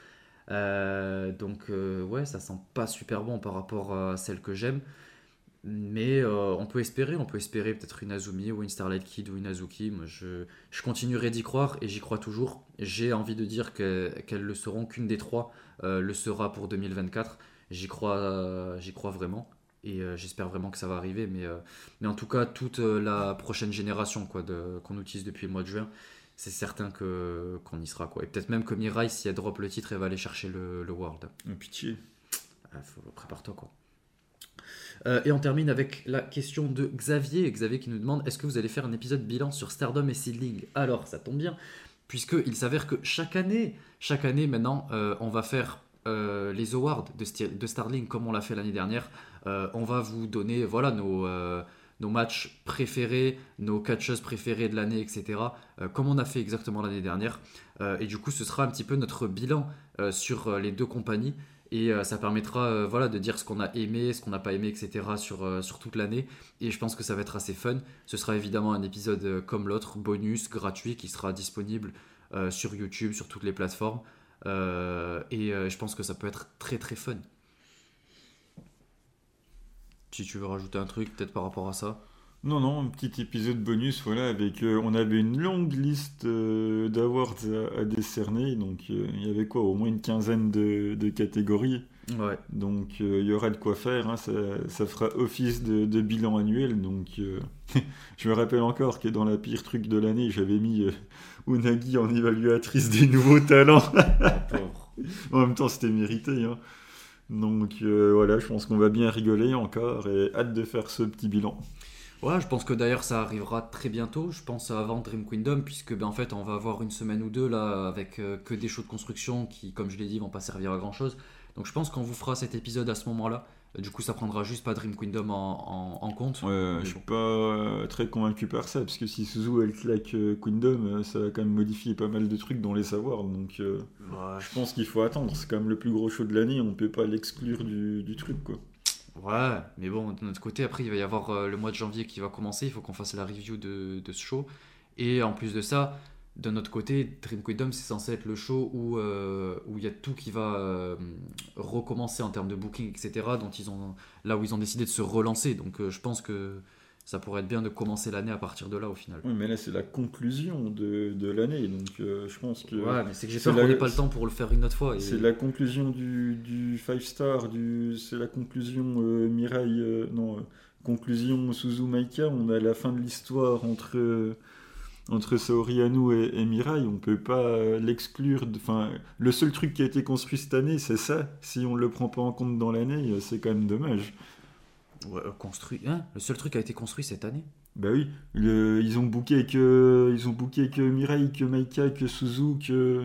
Donc ouais, ça sent pas super bon par rapport à celle que j'aime. Mais on peut espérer, on peut espérer peut-être une Azumi ou une Starlight Kid ou une Azuki. Moi, je, je continuerai d'y croire et j'y crois toujours. J'ai envie de dire qu'elles le seront, qu'une des trois le sera pour 2024. J'y crois, crois vraiment. Et euh, j'espère vraiment que ça va arriver. Mais, euh, mais en tout cas, toute euh, la prochaine génération quoi, qu'on utilise depuis le mois de juin, c'est certain que, qu'on y sera. Quoi. Et peut-être même que Mirai, si elle drop le titre, elle va aller chercher le, le World. pitié. Ah, prépare-toi quoi. et on termine avec la question de Xavier. Xavier qui nous demande est-ce que vous allez faire un épisode bilan sur Stardom et Seedling? Alors, ça tombe bien, puisqu'il s'avère que chaque année, chaque année maintenant, on va faire euh, les awards de, de, Starling comme on l'a fait l'année dernière. Euh, on va vous donner voilà nos, euh, nos matchs préférés, nos catcheuses préférées de l'année, etc. comme on a fait exactement l'année dernière. et du coup, ce sera un petit peu notre bilan sur les deux compagnies. Et ça permettra voilà, de dire ce qu'on a aimé, ce qu'on n'a pas aimé, etc. sur, sur toute l'année. Et je pense que ça va être assez fun. Ce sera évidemment un épisode comme l'autre, bonus, gratuit, qui sera disponible sur YouTube, sur toutes les plateformes. Euh, et euh, je pense que ça peut être très très fun. Si tu veux rajouter un truc peut-être par rapport à ça non, non, un petit épisode bonus, voilà, avec, euh, on avait une longue liste d'awards à, décerner, donc il y avait quoi, au moins une quinzaine de, catégories. Ouais. Donc il y aura de quoi faire, hein, ça, ça, fera office de, de bilan annuel, donc [LAUGHS] je me rappelle encore que dans la pire truc de l'année, j'avais mis Unagi en évaluatrice des nouveaux talents. [LAUGHS] en même temps, c'était mérité. Hein. Donc euh, voilà, je pense qu'on va bien rigoler encore et hâte de faire ce petit bilan. Ouais, je pense que d'ailleurs ça arrivera très bientôt. Je pense avant Dream Kingdom, puisque ben, en fait on va avoir une semaine ou deux là avec euh, que des shows de construction qui, comme je l'ai dit, vont pas servir à grand chose. Donc je pense qu'on vous fera cet épisode à ce moment-là. Du coup, ça prendra juste pas Dream Kingdom en, en- en compte. Ouais, je suis bon. pas euh, très convaincu par ça, parce que si Suzu elle claque euh, Queendom, euh, ça va quand même modifier pas mal de trucs dans les savoirs, donc euh, Ouais, je pense qu'il faut attendre. C'est quand même le plus gros show de l'année, on peut pas l'exclure du, du truc quoi. Ouais, mais bon, de notre côté, après, il va y avoir euh, le mois de janvier qui va commencer. Il faut qu'on fasse la review de, de ce show. Et en plus de ça, de notre côté, Dream Kingdom, c'est censé être le show où euh, où il y a tout qui va euh, recommencer en termes de booking, etc. Dont ils ont, là où ils ont décidé de se relancer. Donc euh, je pense que ça pourrait être bien de commencer l'année à partir de là au final. Oui, mais là c'est la conclusion de, de l'année, donc je pense que Ouais, mais c'est que j'ai peur qu'on n'ait pas le temps pour le faire une autre fois. et- c'est la conclusion du, du 5 star, du, c'est la conclusion euh, non, conclusion Suzu Maika, on a la fin de l'histoire entre, entre Saori Anu et, et Mirai, on peut pas euh, l'exclure, enfin, le seul truc qui a été construit cette année, c'est ça, si on le prend pas en compte dans l'année, euh, c'est quand même dommage. Ouais, euh, construit. Hein le seul truc qui a été construit cette année. Bah oui, le- ils ont booké que, ils ont booké que Mirai, que Maika, que Suzu, que...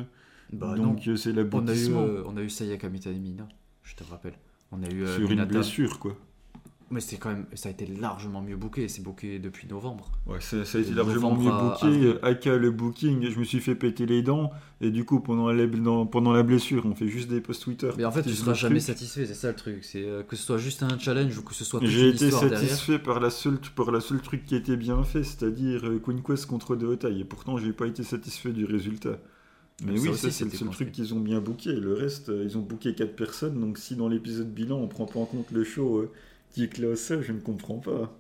Bah donc c'est On a eu, euh, on a eu Sayaka Mitanimina, je te rappelle. On a eu euh, Sur une blessure, quoi. Mais c'est quand même, ça a été largement mieux booké. C'est booké depuis novembre. Ouais, ça, ça a été largement mieux à booké. avril. Aka, le booking, je me suis fait péter les dents. Et du coup, pendant la, pendant la blessure, on fait juste des posts Twitter. Mais en fait, tu seras jamais satisfait. C'est ça le truc. C'est euh, que ce soit juste un challenge ou que ce soit J'ai été derrière. satisfait par la, seule, par la seule truc qui était bien fait, c'est-à-dire euh, Queen Quest contre Deotai. Et pourtant, j'ai pas été satisfait du résultat. Mais Mais ça oui, ça c'est le seul construit. truc qu'ils ont bien booké. Le reste, euh, ils ont booké 4 personnes. Donc si dans l'épisode bilan, on prend pas en compte le show euh, qui éclate ça, je ne comprends pas.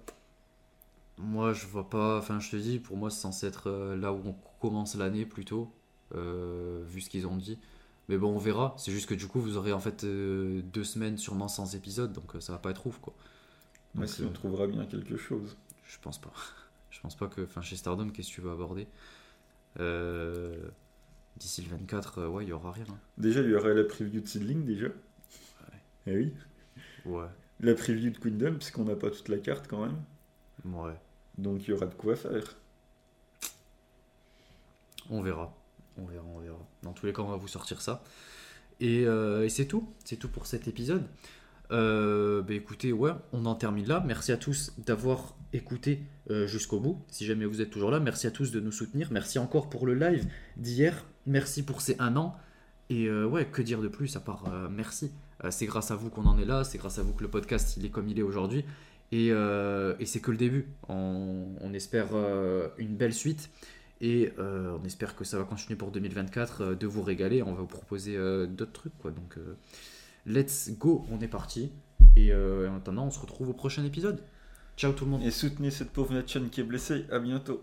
Moi, je vois pas. Enfin, je te dis, pour moi, c'est censé être euh, là où on commence l'année plutôt, euh, vu ce qu'ils ont dit. Mais bon, on verra. C'est juste que du coup, vous aurez en fait euh, deux semaines sûrement sans épisode, donc euh, ça va pas être ouf quoi. Ouais, si on trouvera bien quelque chose. Je pense pas. [LAUGHS] Je pense pas que. Enfin, chez Stardom, qu'est-ce que tu veux aborder? D'ici le 24, euh, ouais, il y aura rien. hein. Déjà, il y aura la preview de Seedling déjà. Eh oui. Ouais, La preview de Queendom, puisqu'on n'a pas toute la carte quand même. ouais. Donc il y aura de quoi faire. On verra. On verra, on verra. Dans tous les cas, on va vous sortir ça. Et, euh, et c'est tout. C'est tout pour cet épisode. Euh, bah écoutez, ouais, on en termine là. Merci à tous d'avoir écouté euh, jusqu'au bout. Si jamais vous êtes toujours là, merci à tous de nous soutenir. Merci encore pour le live d'hier. Merci pour ces un an. Et euh, ouais, que dire de plus à part merci. Euh, c'est grâce à vous qu'on en est là. C'est grâce à vous que le podcast est comme il est aujourd'hui. Et, euh, c'est que le début. On, espère euh, une belle suite. Et on espère que ça va continuer pour 2024, euh, de vous régaler. On va vous proposer d'autres trucs. Donc, let's go, on est parti. Et en attendant, on se retrouve au prochain épisode. Ciao tout le monde. Et soutenez cette pauvre Natchan qui est blessée. À bientôt.